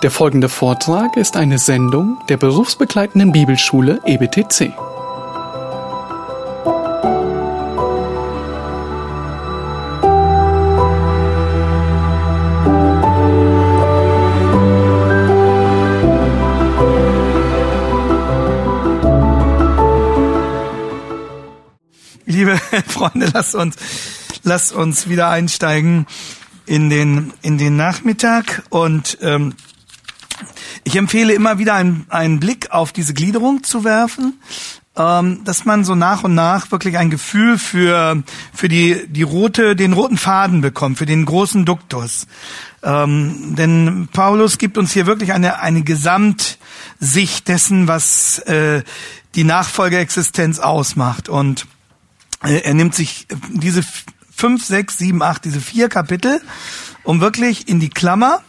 Der folgende Vortrag ist eine Sendung der berufsbegleitenden Bibelschule EBTC. Liebe Freunde, lasst uns, lasst uns wieder einsteigen in den, in den Nachmittag und ähm, ich empfehle immer wieder einen, einen Blick auf diese Gliederung zu werfen, ähm, dass man so nach und nach wirklich ein Gefühl für, für die, die rote, den roten Faden bekommt, für den großen Duktus. Ähm, denn Paulus gibt uns hier wirklich eine, eine Gesamtsicht dessen, was äh, die Nachfolgeexistenz ausmacht. Und äh, er nimmt sich diese fünf, sechs, sieben, acht, diese vier Kapitel, um wirklich in die Klammer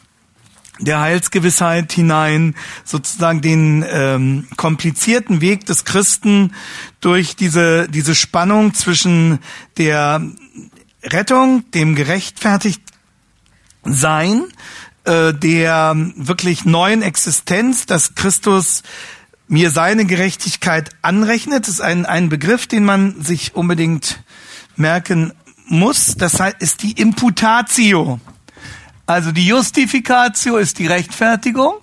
der Heilsgewissheit hinein sozusagen den ähm, komplizierten Weg des Christen durch diese diese Spannung zwischen der Rettung, dem gerechtfertigt sein, äh, der wirklich neuen Existenz, dass Christus mir seine Gerechtigkeit anrechnet, ist ein, ein Begriff, den man sich unbedingt merken muss. Das ist die Imputatio. Also die Justificatio ist die Rechtfertigung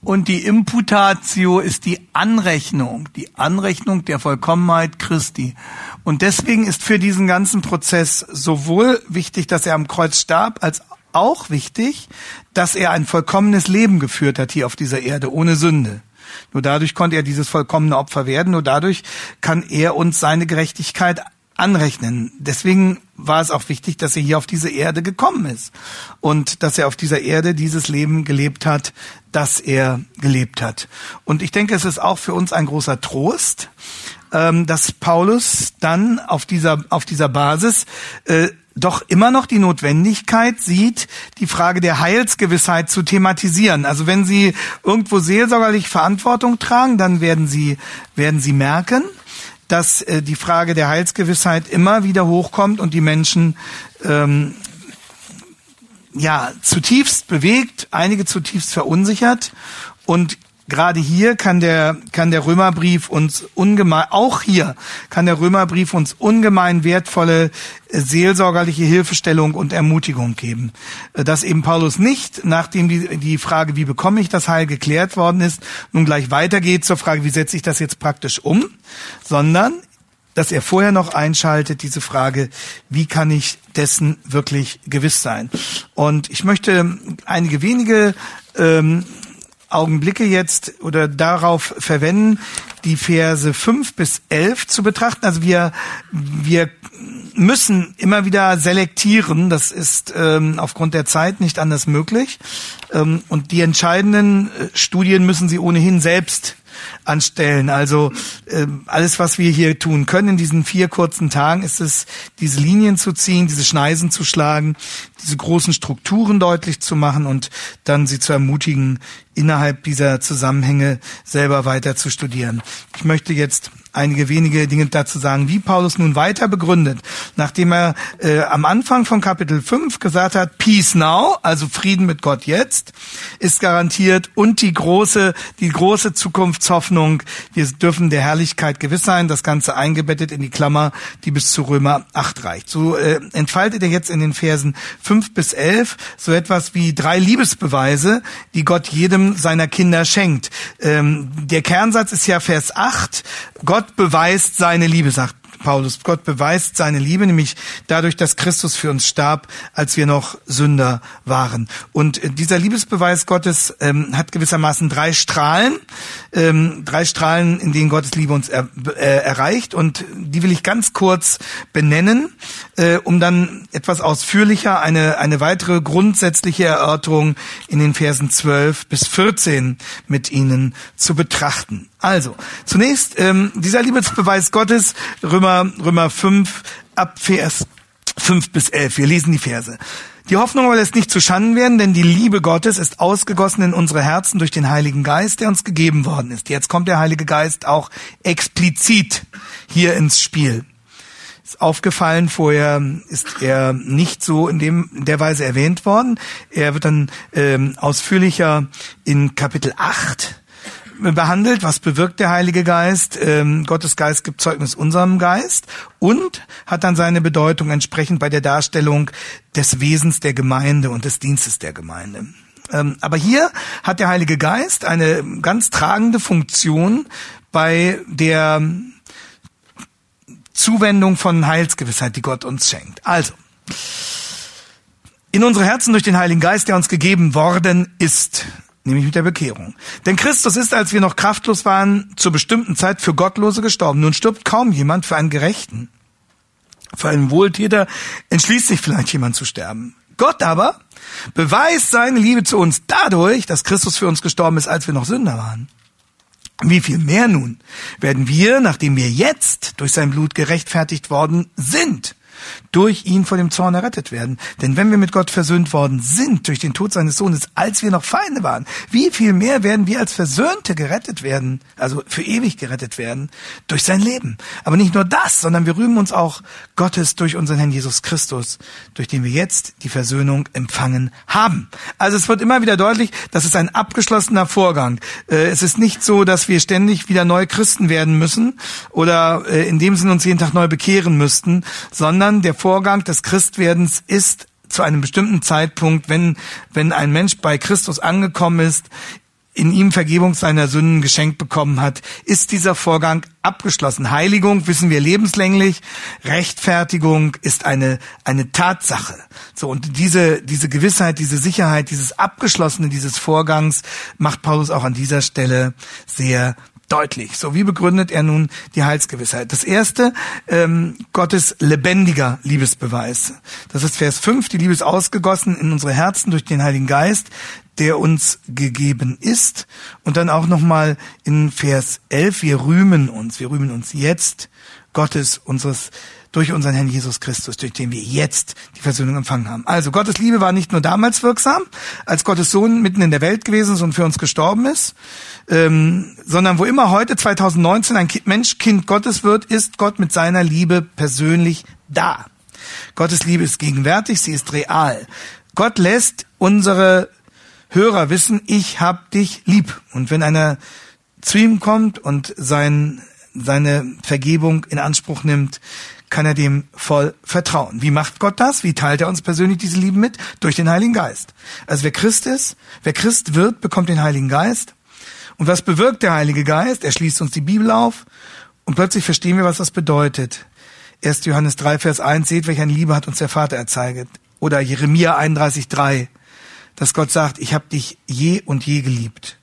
und die Imputatio ist die Anrechnung, die Anrechnung der Vollkommenheit Christi. Und deswegen ist für diesen ganzen Prozess sowohl wichtig, dass er am Kreuz starb, als auch wichtig, dass er ein vollkommenes Leben geführt hat hier auf dieser Erde, ohne Sünde. Nur dadurch konnte er dieses vollkommene Opfer werden, nur dadurch kann er uns seine Gerechtigkeit anrechnen. Deswegen war es auch wichtig, dass er hier auf diese Erde gekommen ist und dass er auf dieser Erde dieses Leben gelebt hat, das er gelebt hat. Und ich denke, es ist auch für uns ein großer Trost, ähm, dass Paulus dann auf dieser auf dieser Basis äh, doch immer noch die Notwendigkeit sieht, die Frage der Heilsgewissheit zu thematisieren. Also wenn Sie irgendwo seelsorgerlich Verantwortung tragen, dann werden Sie werden Sie merken, dass äh, die Frage der Heilsgewissheit immer wieder hochkommt und die Menschen ähm, ja zutiefst bewegt, einige zutiefst verunsichert und Gerade hier kann der, kann der Römerbrief uns ungemein, auch hier kann der Römerbrief uns ungemein wertvolle äh, seelsorgerliche Hilfestellung und Ermutigung geben. Äh, dass eben Paulus nicht, nachdem die, die Frage, wie bekomme ich das Heil geklärt worden ist, nun gleich weitergeht zur Frage, wie setze ich das jetzt praktisch um, sondern dass er vorher noch einschaltet, diese Frage, wie kann ich dessen wirklich gewiss sein? Und ich möchte einige wenige ähm, Augenblicke jetzt oder darauf verwenden, die Verse fünf bis elf zu betrachten. Also wir, wir müssen immer wieder selektieren. Das ist ähm, aufgrund der Zeit nicht anders möglich. Ähm, und die entscheidenden äh, Studien müssen Sie ohnehin selbst anstellen. Also äh, alles, was wir hier tun können in diesen vier kurzen Tagen, ist es, diese Linien zu ziehen, diese Schneisen zu schlagen, diese großen Strukturen deutlich zu machen und dann sie zu ermutigen, innerhalb dieser Zusammenhänge selber weiter zu studieren. Ich möchte jetzt einige wenige Dinge dazu sagen, wie Paulus nun weiter begründet, nachdem er äh, am Anfang von Kapitel 5 gesagt hat, Peace now, also Frieden mit Gott jetzt, ist garantiert und die große, die große Zukunftshoffnung, wir dürfen der Herrlichkeit gewiss sein, das Ganze eingebettet in die Klammer, die bis zu Römer 8 reicht. So äh, entfaltet er jetzt in den Versen 5 bis 11 so etwas wie drei Liebesbeweise, die Gott jedem seiner Kinder schenkt. Ähm, der Kernsatz ist ja Vers 8, Gott Gott beweist seine Liebe, sagt Paulus. Gott beweist seine Liebe, nämlich dadurch, dass Christus für uns starb, als wir noch Sünder waren. Und dieser Liebesbeweis Gottes ähm, hat gewissermaßen drei Strahlen, ähm, drei Strahlen, in denen Gottes Liebe uns er, äh, erreicht. Und die will ich ganz kurz benennen, äh, um dann etwas ausführlicher eine, eine weitere grundsätzliche Erörterung in den Versen 12 bis 14 mit Ihnen zu betrachten. Also, zunächst ähm, dieser Liebesbeweis Gottes, Römer, Römer 5, ab Vers 5 bis 11. Wir lesen die Verse. Die Hoffnung aber lässt nicht zu Schanden werden, denn die Liebe Gottes ist ausgegossen in unsere Herzen durch den Heiligen Geist, der uns gegeben worden ist. Jetzt kommt der Heilige Geist auch explizit hier ins Spiel. Ist aufgefallen, vorher ist er nicht so in dem in der Weise erwähnt worden. Er wird dann ähm, ausführlicher in Kapitel 8 behandelt, was bewirkt der Heilige Geist. Ähm, Gottes Geist gibt Zeugnis unserem Geist und hat dann seine Bedeutung entsprechend bei der Darstellung des Wesens der Gemeinde und des Dienstes der Gemeinde. Ähm, aber hier hat der Heilige Geist eine ganz tragende Funktion bei der Zuwendung von Heilsgewissheit, die Gott uns schenkt. Also, in unsere Herzen durch den Heiligen Geist, der uns gegeben worden ist, nämlich mit der Bekehrung. Denn Christus ist, als wir noch kraftlos waren, zur bestimmten Zeit für Gottlose gestorben. Nun stirbt kaum jemand für einen Gerechten. Für einen Wohltäter entschließt sich vielleicht jemand zu sterben. Gott aber beweist seine Liebe zu uns dadurch, dass Christus für uns gestorben ist, als wir noch Sünder waren. Wie viel mehr nun werden wir, nachdem wir jetzt durch sein Blut gerechtfertigt worden sind, durch ihn vor dem Zorn errettet werden. Denn wenn wir mit Gott versöhnt worden sind durch den Tod seines Sohnes, als wir noch Feinde waren, wie viel mehr werden wir als Versöhnte gerettet werden, also für ewig gerettet werden, durch sein Leben. Aber nicht nur das, sondern wir rühmen uns auch Gottes durch unseren Herrn Jesus Christus, durch den wir jetzt die Versöhnung empfangen haben. Also es wird immer wieder deutlich, das ist ein abgeschlossener Vorgang. Äh, es ist nicht so, dass wir ständig wieder neue Christen werden müssen oder äh, in dem Sinne uns jeden Tag neu bekehren müssten, sondern sondern der Vorgang des Christwerdens ist zu einem bestimmten Zeitpunkt, wenn, wenn ein Mensch bei Christus angekommen ist, in ihm Vergebung seiner Sünden geschenkt bekommen hat, ist dieser Vorgang abgeschlossen. Heiligung wissen wir lebenslänglich. Rechtfertigung ist eine, eine Tatsache. So, und diese, diese Gewissheit, diese Sicherheit, dieses Abgeschlossene dieses Vorgangs macht Paulus auch an dieser Stelle sehr deutlich. So, wie begründet er nun die Heilsgewissheit? Das erste, ähm, Gottes lebendiger Liebesbeweis. Das ist Vers 5, die Liebe ist ausgegossen in unsere Herzen durch den Heiligen Geist, der uns gegeben ist. Und dann auch nochmal in Vers 11, wir rühmen uns, wir rühmen uns jetzt Gottes, unseres durch unseren Herrn Jesus Christus, durch den wir jetzt die Versöhnung empfangen haben. Also Gottes Liebe war nicht nur damals wirksam, als Gottes Sohn mitten in der Welt gewesen ist und für uns gestorben ist, ähm, sondern wo immer heute 2019 ein Mensch Kind Gottes wird, ist Gott mit seiner Liebe persönlich da. Gottes Liebe ist gegenwärtig, sie ist real. Gott lässt unsere Hörer wissen, ich hab dich lieb. Und wenn einer zu ihm kommt und sein, seine Vergebung in Anspruch nimmt, kann er dem voll vertrauen. Wie macht Gott das? Wie teilt er uns persönlich diese Liebe mit? Durch den Heiligen Geist. Also wer Christ ist, wer Christ wird, bekommt den Heiligen Geist. Und was bewirkt der Heilige Geist? Er schließt uns die Bibel auf und plötzlich verstehen wir, was das bedeutet. 1. Johannes 3, Vers 1, seht, welche eine Liebe hat uns der Vater erzeiget. Oder Jeremia 31, 3, dass Gott sagt, ich habe dich je und je geliebt.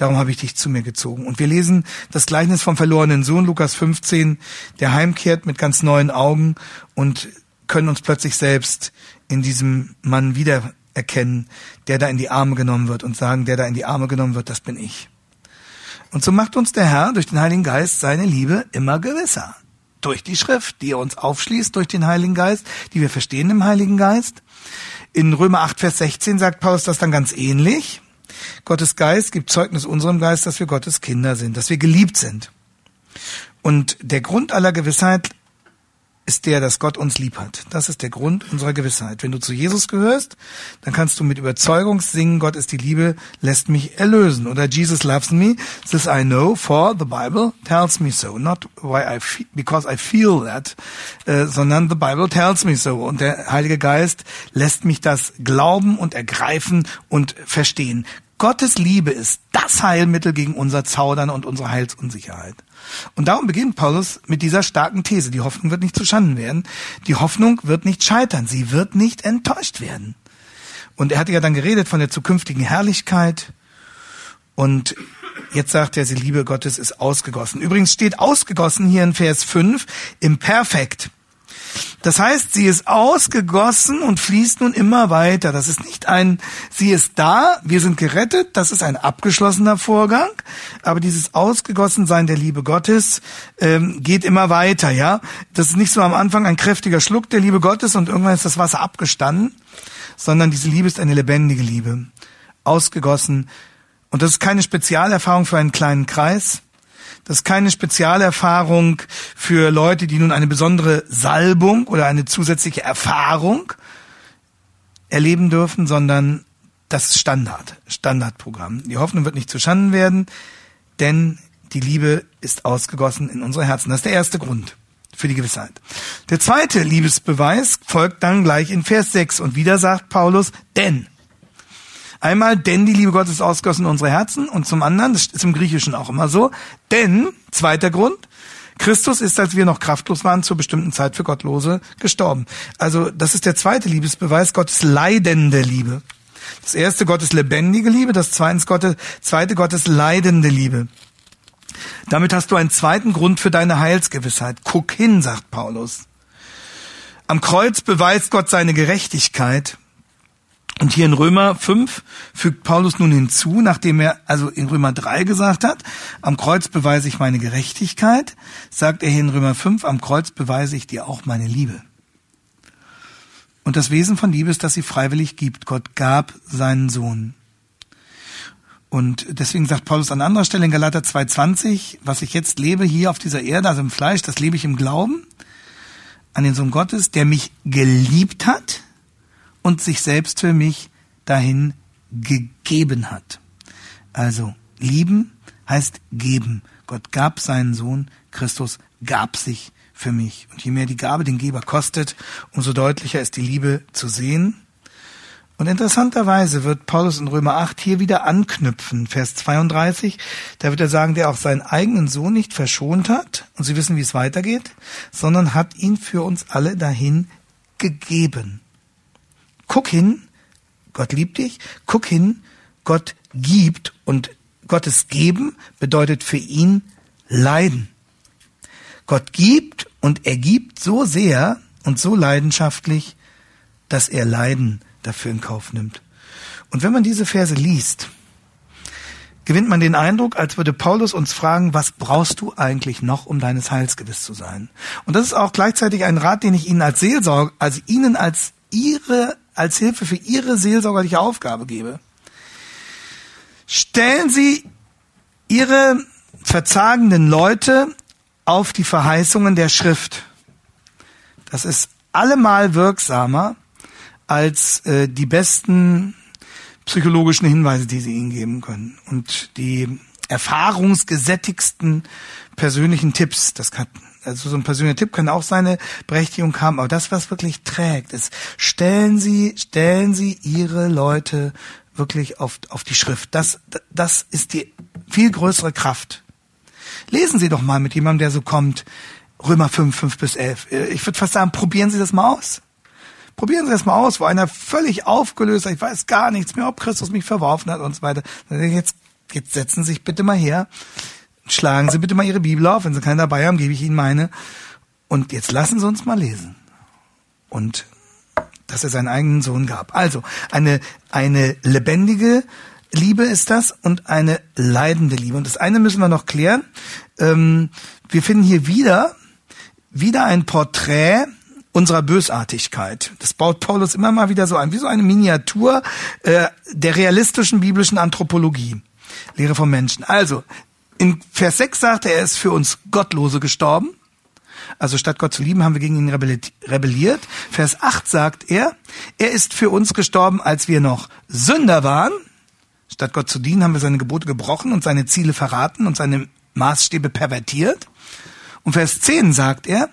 Darum habe ich dich zu mir gezogen. Und wir lesen das Gleichnis vom verlorenen Sohn, Lukas 15, der heimkehrt mit ganz neuen Augen und können uns plötzlich selbst in diesem Mann wiedererkennen, der da in die Arme genommen wird und sagen, der da in die Arme genommen wird, das bin ich. Und so macht uns der Herr durch den Heiligen Geist seine Liebe immer gewisser. Durch die Schrift, die er uns aufschließt, durch den Heiligen Geist, die wir verstehen im Heiligen Geist. In Römer 8, Vers 16 sagt Paulus das dann ganz ähnlich. Gottes Geist gibt Zeugnis unserem Geist, dass wir Gottes Kinder sind, dass wir geliebt sind. Und der Grund aller Gewissheit ist der, dass Gott uns lieb hat. Das ist der Grund unserer Gewissheit. Wenn du zu Jesus gehörst, dann kannst du mit Überzeugung singen, Gott ist die Liebe, lässt mich erlösen. Oder Jesus loves me, this I know, for the Bible tells me so. Not why I because I feel that, äh, sondern the Bible tells me so. Und der Heilige Geist lässt mich das glauben und ergreifen und verstehen. Gottes Liebe ist das Heilmittel gegen unser Zaudern und unsere Heilsunsicherheit. Und darum beginnt Paulus mit dieser starken These. Die Hoffnung wird nicht zuschanden werden. Die Hoffnung wird nicht scheitern. Sie wird nicht enttäuscht werden. Und er hatte ja dann geredet von der zukünftigen Herrlichkeit. Und jetzt sagt er, die Liebe Gottes ist ausgegossen. Übrigens steht ausgegossen hier in Vers 5 im Perfekt. Das heißt, sie ist ausgegossen und fließt nun immer weiter. Das ist nicht ein, sie ist da, wir sind gerettet, das ist ein abgeschlossener Vorgang, aber dieses Ausgegossensein der Liebe Gottes ähm, geht immer weiter, ja. Das ist nicht so am Anfang ein kräftiger Schluck der Liebe Gottes und irgendwann ist das Wasser abgestanden, sondern diese Liebe ist eine lebendige Liebe, ausgegossen. Und das ist keine Spezialerfahrung für einen kleinen Kreis, Das ist keine Spezialerfahrung für Leute, die nun eine besondere Salbung oder eine zusätzliche Erfahrung erleben dürfen, sondern das ist Standard, Standardprogramm. Die Hoffnung wird nicht zuschanden werden, denn die Liebe ist ausgegossen in unsere Herzen. Das ist der erste Grund für die Gewissheit. Der zweite Liebesbeweis folgt dann gleich in Vers 6 und wieder sagt Paulus, denn. Einmal, denn die Liebe Gottes ist ausgegossen in unsere Herzen und zum anderen, das ist im Griechischen auch immer so, denn, zweiter Grund, Christus ist, als wir noch kraftlos waren, zur bestimmten Zeit für Gottlose gestorben. Also das ist der zweite Liebesbeweis, Gottes leidende Liebe. Das erste Gottes lebendige Liebe, das zweite Gottes, zweite Gottes leidende Liebe. Damit hast du einen zweiten Grund für deine Heilsgewissheit. Guck hin, sagt Paulus. Am Kreuz beweist Gott seine Gerechtigkeit. Und hier in Römer 5 fügt Paulus nun hinzu, nachdem er also in Römer 3 gesagt hat, am Kreuz beweise ich meine Gerechtigkeit, sagt er hier in Römer 5, am Kreuz beweise ich dir auch meine Liebe. Und das Wesen von Liebe ist, dass sie freiwillig gibt. Gott gab seinen Sohn. Und deswegen sagt Paulus an anderer Stelle in Galater 2,20, was ich jetzt lebe hier auf dieser Erde, also im Fleisch, das lebe ich im Glauben an den Sohn Gottes, der mich geliebt hat und sich selbst für mich dahin gegeben hat. Also lieben heißt geben. Gott gab seinen Sohn, Christus gab sich für mich. Und je mehr die Gabe den Geber kostet, umso deutlicher ist die Liebe zu sehen. Und interessanterweise wird Paulus in Römer 8 hier wieder anknüpfen, Vers 32. Da wird er sagen, der auch seinen eigenen Sohn nicht verschont hat, und Sie wissen, wie es weitergeht, sondern hat ihn für uns alle dahin gegeben. Guck hin, Gott liebt dich, guck hin, Gott gibt und Gottes Geben bedeutet für ihn Leiden. Gott gibt und er gibt so sehr und so leidenschaftlich, dass er Leiden dafür in Kauf nimmt. Und wenn man diese Verse liest, gewinnt man den Eindruck, als würde Paulus uns fragen, was brauchst du eigentlich noch, um deines Heils gewiss zu sein? Und das ist auch gleichzeitig ein Rat, den ich Ihnen als Seelsorger, also Ihnen als Ihre, als Hilfe für Ihre seelsorgerliche Aufgabe gebe. Stellen Sie Ihre verzagenden Leute auf die Verheißungen der Schrift. Das ist allemal wirksamer als äh, die besten psychologischen Hinweise, die sie ihnen geben können. Und die erfahrungsgesättigsten persönlichen Tipps, das kann, also so ein persönlicher Tipp kann auch seine Berechtigung haben, aber das, was wirklich trägt, ist, stellen Sie, stellen Sie Ihre Leute wirklich auf, auf die Schrift. Das, das ist die viel größere Kraft. Lesen Sie doch mal mit jemandem, der so kommt, Römer 5, 5 bis 11. Ich würde fast sagen, probieren Sie das mal aus. Probieren Sie das mal aus, wo einer völlig aufgelöst hat, ich weiß gar nichts mehr, ob Christus mich verworfen hat und so weiter. Jetzt, jetzt setzen Sie sich bitte mal her, schlagen Sie bitte mal Ihre Bibel auf, wenn Sie keine dabei haben, gebe ich Ihnen meine. Und jetzt lassen Sie uns mal lesen. Und dass er seinen eigenen Sohn gab. Also eine, eine lebendige Liebe ist das und eine leidende Liebe. Und das eine müssen wir noch klären. Ähm, wir finden hier wieder, wieder ein Porträt unserer Bösartigkeit. Das baut Paulus immer mal wieder so ein, wie so eine Miniatur äh, der realistischen biblischen Anthropologie. Lehre vom Menschen. Also, in Vers 6 sagt er, er ist für uns Gottlose gestorben. Also statt Gott zu lieben, haben wir gegen ihn rebelliert. Vers 8 sagt er, er ist für uns gestorben, als wir noch Sünder waren. Statt Gott zu dienen, haben wir seine Gebote gebrochen und seine Ziele verraten und seine Maßstäbe pervertiert. Und Vers 10 sagt er,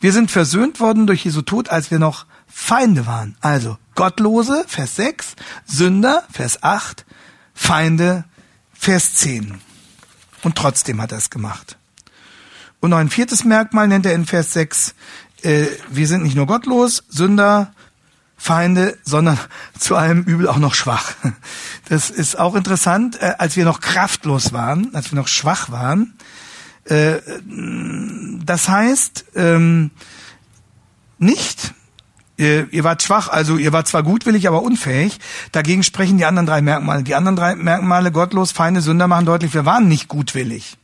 wir sind versöhnt worden durch Jesu Tod, als wir noch Feinde waren. Also Gottlose, Vers 6, Sünder, Vers 8, Feinde, Vers 10. Und trotzdem hat er es gemacht. Und noch ein viertes Merkmal nennt er in Vers 6, äh, wir sind nicht nur gottlos, Sünder, Feinde, sondern zu allem Übel auch noch schwach. Das ist auch interessant, äh, als wir noch kraftlos waren, als wir noch schwach waren, äh, das heißt ähm, nicht, ihr, ihr wart schwach, also ihr wart zwar gutwillig, aber unfähig. Dagegen sprechen die anderen drei Merkmale. Die anderen drei Merkmale, gottlos, Feinde, Sünder, machen deutlich, wir waren nicht gutwillig.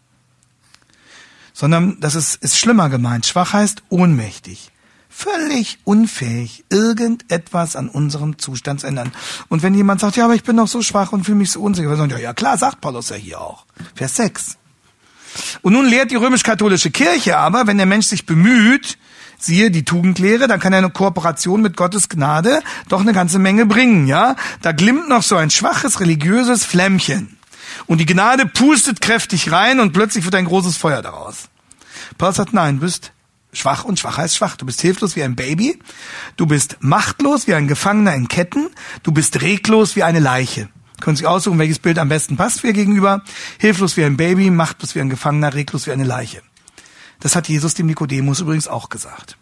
Sondern das ist, ist schlimmer gemeint. Schwach heißt ohnmächtig. Völlig unfähig, irgendetwas an unserem Zustand zu ändern. Und wenn jemand sagt, ja, aber ich bin doch so schwach und fühle mich so unsicher, dann sagen, ja, ja klar, sagt Paulus ja hier auch. Vers 6. Und nun lehrt die römisch-katholische Kirche aber, wenn der Mensch sich bemüht, siehe die Tugendlehre, dann kann eine Kooperation mit Gottes Gnade doch eine ganze Menge bringen, ja? Da glimmt noch so ein schwaches religiöses Flämmchen. Und die Gnade pustet kräftig rein und plötzlich wird ein großes Feuer daraus. Paulus sagt, nein, du bist schwach und schwach heißt schwach. Du bist hilflos wie ein Baby. Du bist machtlos wie ein Gefangener in Ketten. Du bist reglos wie eine Leiche. Können Sie aussuchen, welches Bild am besten passt für ihr gegenüber. Hilflos wie ein Baby, machtlos wie ein Gefangener, reglos wie eine Leiche. Das hat Jesus dem Nikodemus übrigens auch gesagt.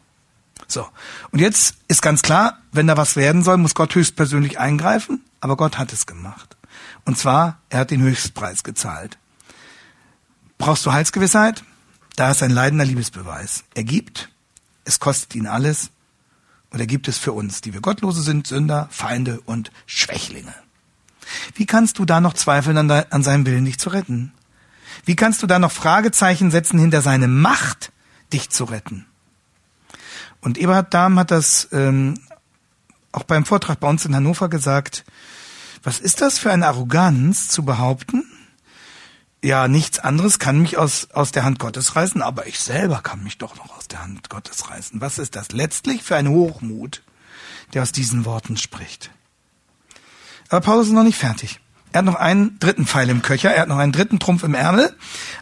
So. Und jetzt ist ganz klar, wenn da was werden soll, muss Gott höchstpersönlich eingreifen. Aber Gott hat es gemacht. Und zwar, er hat den Höchstpreis gezahlt. Brauchst du Heilsgewissheit? Da ist ein leidender Liebesbeweis. Er gibt, es kostet ihn alles. Und er gibt es für uns, die wir Gottlose sind, Sünder, Feinde und Schwächlinge. Wie kannst du da noch zweifeln an, an seinem Willen, dich zu retten? Wie kannst du da noch Fragezeichen setzen hinter seine Macht, dich zu retten? Und Eberhard Dahm hat das ähm, auch beim Vortrag bei uns in Hannover gesagt. Was ist das für eine Arroganz zu behaupten? Ja, nichts anderes kann mich aus, aus der Hand Gottes reißen, aber ich selber kann mich doch noch aus der Hand Gottes reißen. Was ist das letztlich für ein Hochmut, der aus diesen Worten spricht? Aber Paulus ist noch nicht fertig. Er hat noch einen dritten Pfeil im Köcher, er hat noch einen dritten Trumpf im Ärmel,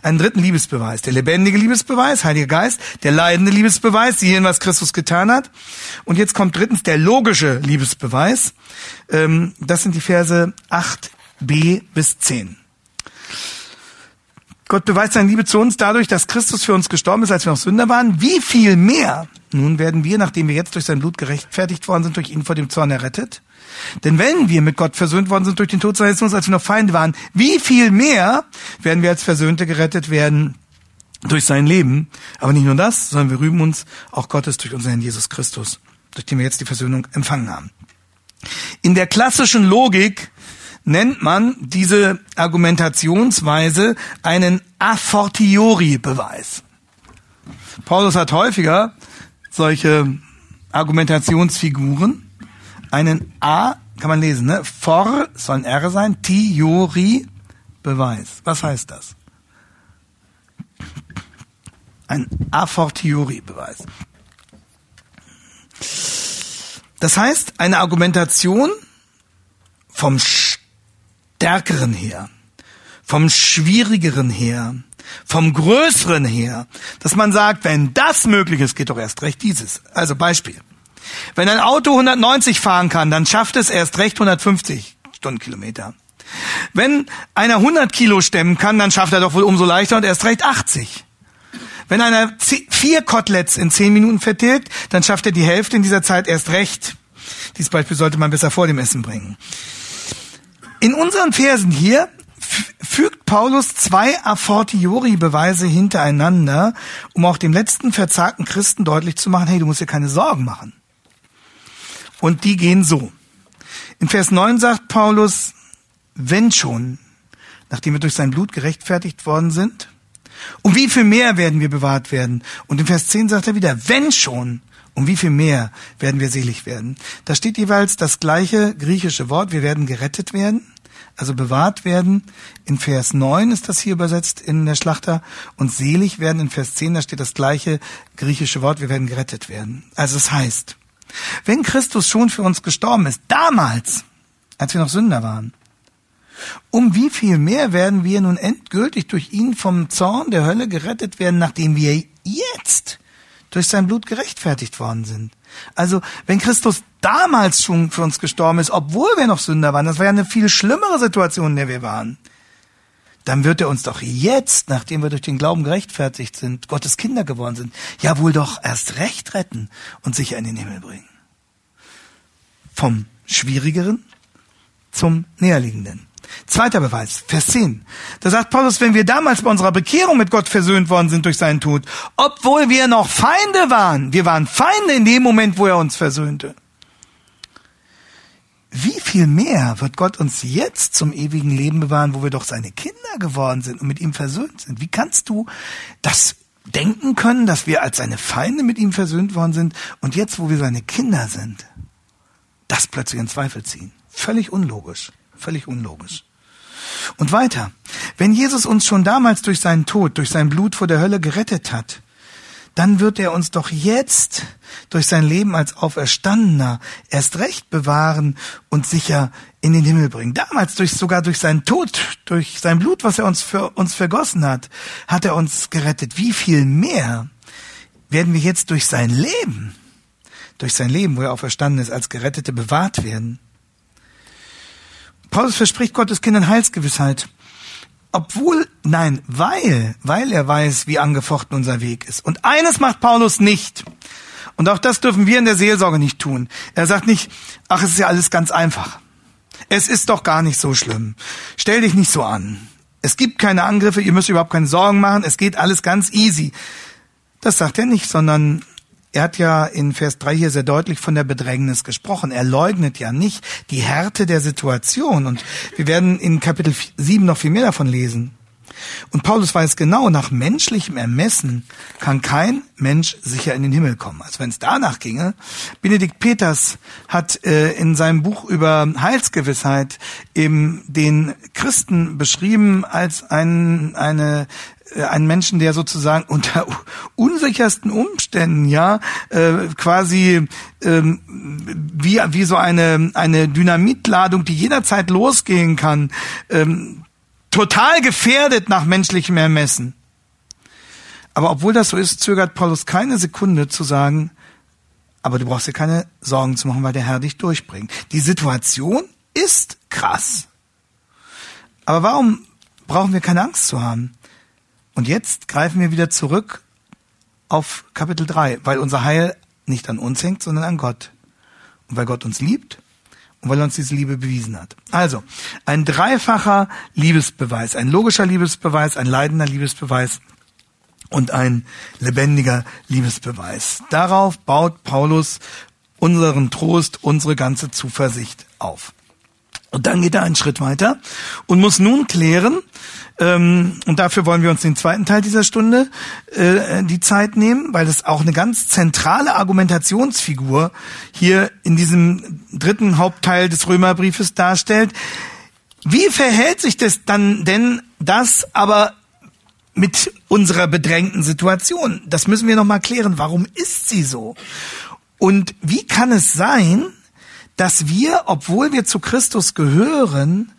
einen dritten Liebesbeweis. Der lebendige Liebesbeweis, Heiliger Geist, der leidende Liebesbeweis, sehen, was Christus getan hat. Und jetzt kommt drittens der logische Liebesbeweis. Ähm, das sind die Verse 8b bis 10. Gott beweist seine Liebe zu uns dadurch, dass Christus für uns gestorben ist, als wir noch Sünder waren. Wie viel mehr nun werden wir, nachdem wir jetzt durch sein Blut gerechtfertigt worden sind, durch ihn vor dem Zorn errettet? Denn wenn wir mit Gott versöhnt worden sind durch den Tod seines Sohnes, als wir noch Feinde waren, wie viel mehr werden wir als Versöhnte gerettet werden durch sein Leben? Aber nicht nur das, sondern wir rühmen uns auch Gottes durch unseren Herrn Jesus Christus, durch den wir jetzt die Versöhnung empfangen haben. In der klassischen Logik nennt man diese Argumentationsweise einen a fortiori Beweis. Paulus hat häufiger solche Argumentationsfiguren einen A, kann man lesen, ne? For soll ein R sein, Theorie, Beweis. Was heißt das? Ein A fortiori Beweis. Das heißt, eine Argumentation vom Stärkeren her, vom Schwierigeren her, vom Größeren her, dass man sagt, wenn das möglich ist, geht doch erst recht dieses. Also Beispiel. Wenn ein Auto 190 fahren kann, dann schafft es erst recht 150 Stundenkilometer. Wenn einer 100 Kilo stemmen kann, dann schafft er doch wohl umso leichter und erst recht 80. Wenn einer vier Koteletts in zehn Minuten vertilgt, dann schafft er die Hälfte in dieser Zeit erst recht. Dieses Beispiel sollte man besser vor dem Essen bringen. In unseren Versen hier fügt Paulus zwei a fortiori Beweise hintereinander, um auch dem letzten verzagten Christen deutlich zu machen, hey, du musst dir keine Sorgen machen. Und die gehen so. In Vers 9 sagt Paulus, wenn schon, nachdem wir durch sein Blut gerechtfertigt worden sind, um wie viel mehr werden wir bewahrt werden? Und in Vers 10 sagt er wieder, wenn schon, um wie viel mehr werden wir selig werden? Da steht jeweils das gleiche griechische Wort, wir werden gerettet werden, also bewahrt werden. In Vers 9 ist das hier übersetzt in der Schlachter und selig werden in Vers 10, da steht das gleiche griechische Wort, wir werden gerettet werden. Also es heißt, wenn Christus schon für uns gestorben ist, damals, als wir noch Sünder waren, um wie viel mehr werden wir nun endgültig durch ihn vom Zorn der Hölle gerettet werden, nachdem wir jetzt durch sein Blut gerechtfertigt worden sind. Also, wenn Christus damals schon für uns gestorben ist, obwohl wir noch Sünder waren, das war ja eine viel schlimmere Situation, in der wir waren, dann wird er uns doch jetzt, nachdem wir durch den Glauben gerechtfertigt sind, Gottes Kinder geworden sind, ja wohl doch erst recht retten und sicher in den Himmel bringen. Vom Schwierigeren zum Näherliegenden. Zweiter Beweis, Vers 10. Da sagt Paulus, wenn wir damals bei unserer Bekehrung mit Gott versöhnt worden sind durch seinen Tod, obwohl wir noch Feinde waren, wir waren Feinde in dem Moment, wo er uns versöhnte. Wie viel mehr wird Gott uns jetzt zum ewigen Leben bewahren, wo wir doch seine Kinder geworden sind und mit ihm versöhnt sind? Wie kannst du das denken können, dass wir als seine Feinde mit ihm versöhnt worden sind und jetzt, wo wir seine Kinder sind, das plötzlich in Zweifel ziehen? Völlig unlogisch. Völlig unlogisch. Und weiter. Wenn Jesus uns schon damals durch seinen Tod, durch sein Blut vor der Hölle gerettet hat, dann wird er uns doch jetzt durch sein Leben als Auferstandener erst recht bewahren und sicher in den Himmel bringen. Damals durch, sogar durch seinen Tod, durch sein Blut, was er uns für uns vergossen hat, hat er uns gerettet. Wie viel mehr werden wir jetzt durch sein Leben, durch sein Leben, wo er auferstanden ist, als Gerettete bewahrt werden? Paulus verspricht Gottes Kindern Heilsgewissheit. Obwohl, nein, weil, weil er weiß, wie angefochten unser Weg ist. Und eines macht Paulus nicht. Und auch das dürfen wir in der Seelsorge nicht tun. Er sagt nicht, ach, es ist ja alles ganz einfach. Es ist doch gar nicht so schlimm. Stell dich nicht so an. Es gibt keine Angriffe, ihr müsst überhaupt keine Sorgen machen, es geht alles ganz easy. Das sagt er nicht, sondern er hat ja in Vers 3 hier sehr deutlich von der Bedrängnis gesprochen. Er leugnet ja nicht die Härte der Situation. Und wir werden in Kapitel 7 noch viel mehr davon lesen. Und Paulus weiß genau, nach menschlichem Ermessen kann kein Mensch sicher in den Himmel kommen. Also wenn es danach ginge, Benedikt Peters hat äh, in seinem Buch über Heilsgewissheit eben den Christen beschrieben als ein, eine einen Menschen, der sozusagen unter unsichersten Umständen, ja, äh, quasi ähm, wie wie so eine eine Dynamitladung, die jederzeit losgehen kann, ähm, total gefährdet nach menschlichem Ermessen. Aber obwohl das so ist, zögert Paulus keine Sekunde zu sagen, aber du brauchst dir keine Sorgen zu machen, weil der Herr dich durchbringt. Die Situation ist krass. Aber warum brauchen wir keine Angst zu haben? Und jetzt greifen wir wieder zurück auf Kapitel 3, weil unser Heil nicht an uns hängt, sondern an Gott. Und weil Gott uns liebt und weil er uns diese Liebe bewiesen hat. Also, ein dreifacher Liebesbeweis, ein logischer Liebesbeweis, ein leidender Liebesbeweis und ein lebendiger Liebesbeweis. Darauf baut Paulus unseren Trost, unsere ganze Zuversicht auf. Und dann geht er einen Schritt weiter und muss nun klären, ähm, und dafür wollen wir uns den zweiten Teil dieser Stunde äh, die Zeit nehmen, weil es auch eine ganz zentrale Argumentationsfigur hier in diesem dritten Hauptteil des Römerbriefes darstellt. Wie verhält sich das dann denn das aber mit unserer bedrängten Situation? Das müssen wir noch mal klären. Warum ist sie so? Und wie kann es sein, dass wir, obwohl wir zu Christus gehören,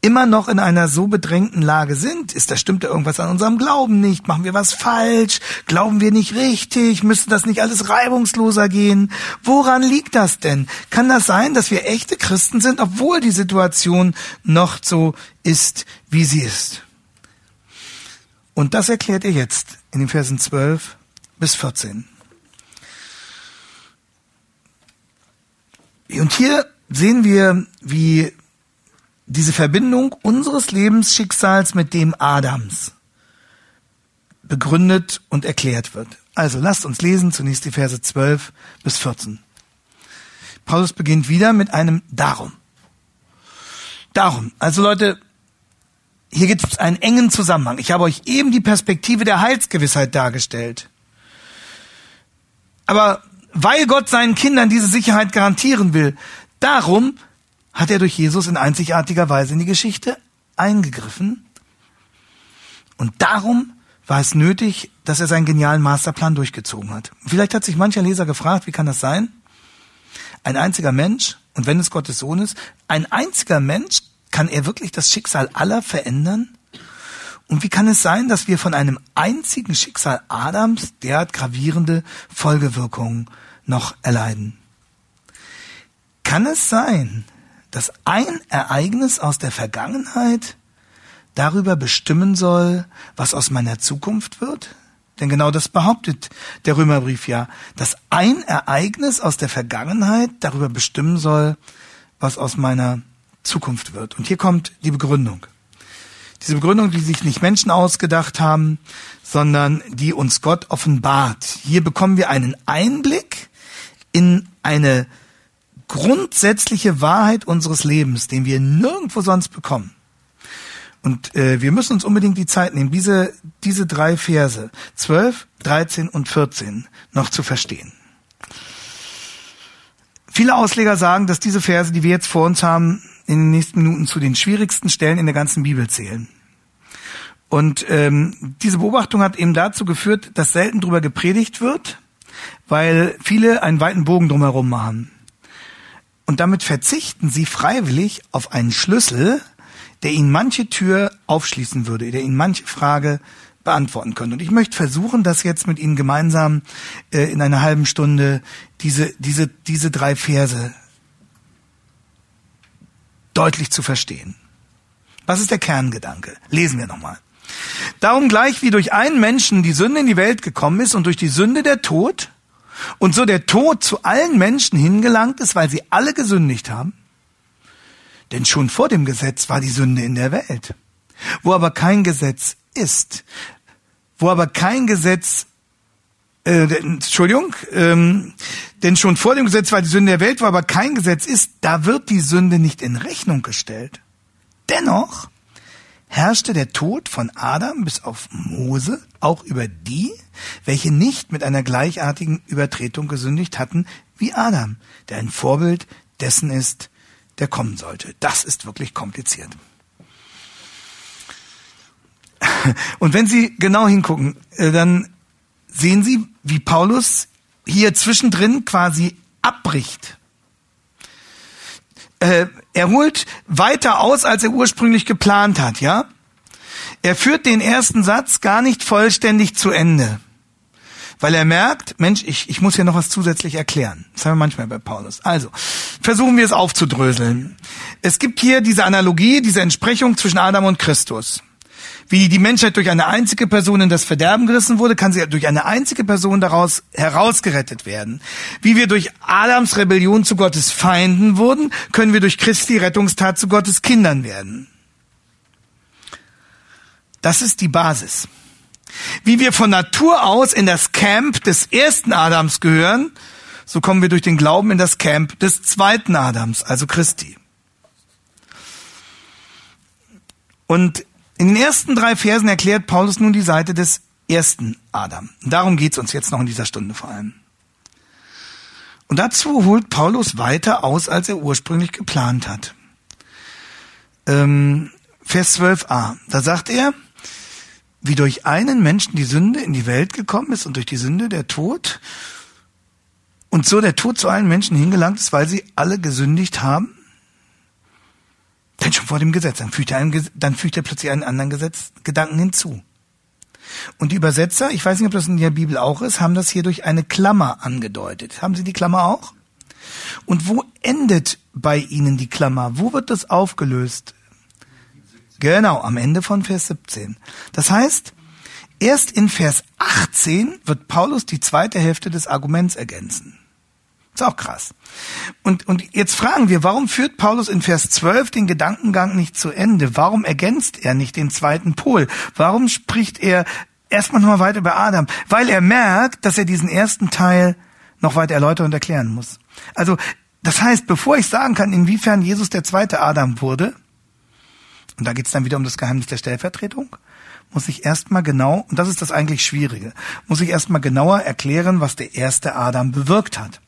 immer noch in einer so bedrängten Lage sind, ist da stimmt da irgendwas an unserem Glauben nicht? Machen wir was falsch? Glauben wir nicht richtig? Müsste das nicht alles reibungsloser gehen? Woran liegt das denn? Kann das sein, dass wir echte Christen sind, obwohl die Situation noch so ist, wie sie ist? Und das erklärt er jetzt in den Versen 12 bis 14. Und hier sehen wir, wie diese Verbindung unseres Lebensschicksals mit dem Adams begründet und erklärt wird. Also lasst uns lesen zunächst die Verse 12 bis 14. Paulus beginnt wieder mit einem Darum. Darum. Also Leute, hier gibt es einen engen Zusammenhang. Ich habe euch eben die Perspektive der Heilsgewissheit dargestellt. Aber weil Gott seinen Kindern diese Sicherheit garantieren will, darum hat er durch Jesus in einzigartiger Weise in die Geschichte eingegriffen. Und darum war es nötig, dass er seinen genialen Masterplan durchgezogen hat. Vielleicht hat sich mancher Leser gefragt, wie kann das sein? Ein einziger Mensch, und wenn es Gottes Sohn ist, ein einziger Mensch, kann er wirklich das Schicksal aller verändern? Und wie kann es sein, dass wir von einem einzigen Schicksal Adams derart gravierende Folgewirkungen noch erleiden? Kann es sein, dass ein Ereignis aus der Vergangenheit darüber bestimmen soll, was aus meiner Zukunft wird? Denn genau das behauptet der Römerbrief ja, dass ein Ereignis aus der Vergangenheit darüber bestimmen soll, was aus meiner Zukunft wird. Und hier kommt die Begründung. Diese Begründung, die sich nicht Menschen ausgedacht haben, sondern die uns Gott offenbart. Hier bekommen wir einen Einblick in eine grundsätzliche Wahrheit unseres Lebens, den wir nirgendwo sonst bekommen. Und äh, wir müssen uns unbedingt die Zeit nehmen, diese, diese drei Verse, 12, 13 und 14, noch zu verstehen. Viele Ausleger sagen, dass diese Verse, die wir jetzt vor uns haben, in den nächsten Minuten zu den schwierigsten Stellen in der ganzen Bibel zählen. Und ähm, diese Beobachtung hat eben dazu geführt, dass selten drüber gepredigt wird, weil viele einen weiten Bogen drumherum machen. Und damit verzichten sie freiwillig auf einen Schlüssel, der ihnen manche Tür aufschließen würde, der ihnen manche Frage beantworten könnte. Und ich möchte versuchen, das jetzt mit Ihnen gemeinsam äh, in einer halben Stunde diese, diese, diese drei Verse deutlich zu verstehen. Was ist der Kerngedanke? Lesen wir nochmal. Darum gleich wie durch einen Menschen die Sünde in die Welt gekommen ist und durch die Sünde der Tod und so der Tod zu allen Menschen hingelangt ist, weil sie alle gesündigt haben. Denn schon vor dem Gesetz war die Sünde in der Welt. Wo aber kein Gesetz ist, wo aber kein Gesetz äh, Entschuldigung, ähm, denn schon vor dem Gesetz war die Sünde der Welt, wo aber kein Gesetz ist, da wird die Sünde nicht in Rechnung gestellt. Dennoch herrschte der Tod von Adam bis auf Mose auch über die, welche nicht mit einer gleichartigen Übertretung gesündigt hatten wie Adam, der ein Vorbild dessen ist, der kommen sollte. Das ist wirklich kompliziert. Und wenn Sie genau hingucken, äh, dann sehen Sie, wie Paulus hier zwischendrin quasi abbricht. Äh, er holt weiter aus, als er ursprünglich geplant hat, ja? Er führt den ersten Satz gar nicht vollständig zu Ende. Weil er merkt, Mensch, ich, ich muss hier noch was zusätzlich erklären. Das haben wir manchmal bei Paulus. Also, versuchen wir es aufzudröseln. Es gibt hier diese Analogie, diese Entsprechung zwischen Adam und Christus. Wie die Menschheit durch eine einzige Person in das Verderben gerissen wurde, kann sie durch eine einzige Person daraus herausgerettet werden. Wie wir durch Adams Rebellion zu Gottes Feinden wurden, können wir durch Christi Rettungstat zu Gottes Kindern werden. Das ist die Basis. Wie wir von Natur aus in das Camp des ersten Adams gehören, so kommen wir durch den Glauben in das Camp des zweiten Adams, also Christi. Und in den ersten drei Versen erklärt Paulus nun die Seite des ersten Adam. Darum geht's uns jetzt noch in dieser Stunde vor allem. Und dazu holt Paulus weiter aus, als er ursprünglich geplant hat. Ähm, Vers 12a, da sagt er, wie durch einen Menschen die Sünde in die Welt gekommen ist und durch die Sünde der Tod und so der Tod zu allen Menschen hingelangt ist, weil sie alle gesündigt haben, denn schon vor dem Gesetz. Dann fügt er, einen, dann fügt er plötzlich einen anderen Gesetz, Gedanken hinzu. Und die Übersetzer, ich weiß nicht, ob das in der Bibel auch ist, haben das hier durch eine Klammer angedeutet. Haben Sie die Klammer auch? Und wo endet bei Ihnen die Klammer? Wo wird das aufgelöst? Genau, am Ende von Vers 17. Das heißt, erst in Vers 18 wird Paulus die zweite Hälfte des Arguments ergänzen. Ist auch krass. Und, und jetzt fragen wir, warum führt Paulus in Vers 12 den Gedankengang nicht zu Ende? Warum ergänzt er nicht den zweiten Pol? Warum spricht er erstmal nochmal weiter über Adam? Weil er merkt, dass er diesen ersten Teil noch weiter erläutern und erklären muss. Also, das heißt, bevor ich sagen kann, inwiefern Jesus der zweite Adam wurde, und da geht's dann wieder um das Geheimnis der Stellvertretung, muss ich erstmal genau, und das ist das eigentlich Schwierige, muss ich erstmal genauer erklären, was der erste Adam bewirkt hat.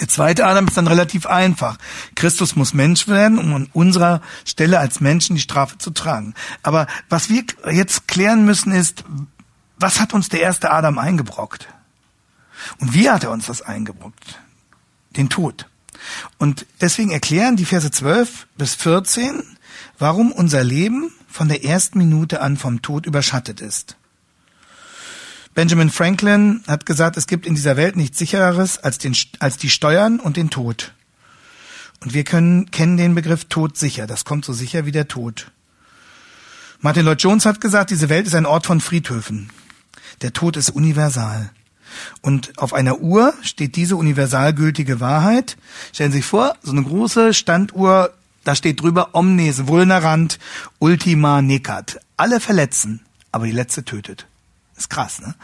Der zweite Adam ist dann relativ einfach. Christus muss Mensch werden, um an unserer Stelle als Menschen die Strafe zu tragen. Aber was wir jetzt klären müssen ist, was hat uns der erste Adam eingebrockt? Und wie hat er uns das eingebrockt? Den Tod. Und deswegen erklären die Verse 12 bis 14, warum unser Leben von der ersten Minute an vom Tod überschattet ist. Benjamin Franklin hat gesagt, es gibt in dieser Welt nichts sichereres als, den, als die Steuern und den Tod. Und wir können, kennen den Begriff Tod sicher. Das kommt so sicher wie der Tod. Martin Lloyd Jones hat gesagt, diese Welt ist ein Ort von Friedhöfen. Der Tod ist universal. Und auf einer Uhr steht diese universal gültige Wahrheit. Stellen Sie sich vor, so eine große Standuhr, da steht drüber omnes vulnerant ultima necat. Alle verletzen, aber die letzte tötet. Ist krass, ne?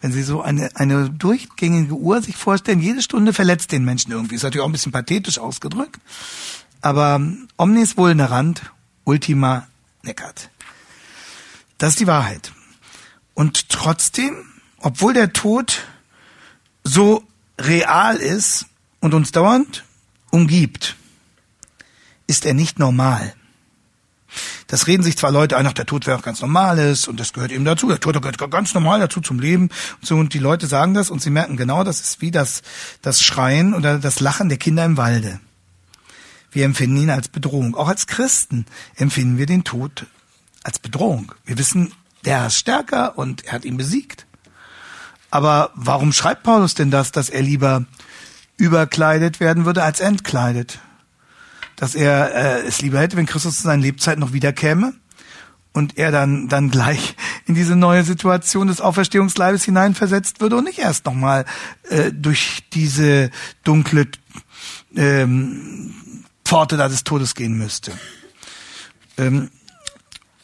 Wenn Sie so eine, eine durchgängige Uhr sich vorstellen, jede Stunde verletzt den Menschen irgendwie. Ist natürlich auch ein bisschen pathetisch ausgedrückt. Aber omnis vulnerant, ultima necat. Das ist die Wahrheit. Und trotzdem, obwohl der Tod so real ist und uns dauernd umgibt, ist er nicht normal. Das reden sich zwar Leute ein, ach, der Tod wäre auch ganz normales und das gehört eben dazu. Der Tod gehört ganz normal dazu zum Leben und so. Und die Leute sagen das und sie merken genau, das ist wie das, das Schreien oder das Lachen der Kinder im Walde. Wir empfinden ihn als Bedrohung. Auch als Christen empfinden wir den Tod als Bedrohung. Wir wissen, der ist stärker und er hat ihn besiegt. Aber warum schreibt Paulus denn das, dass er lieber überkleidet werden würde als entkleidet? Dass er äh, es lieber hätte, wenn Christus zu seinen Lebzeiten noch wiederkäme und er dann dann gleich in diese neue Situation des Auferstehungsleibes hineinversetzt würde und nicht erst nochmal äh, durch diese dunkle ähm, Pforte da des Todes gehen müsste. Ähm,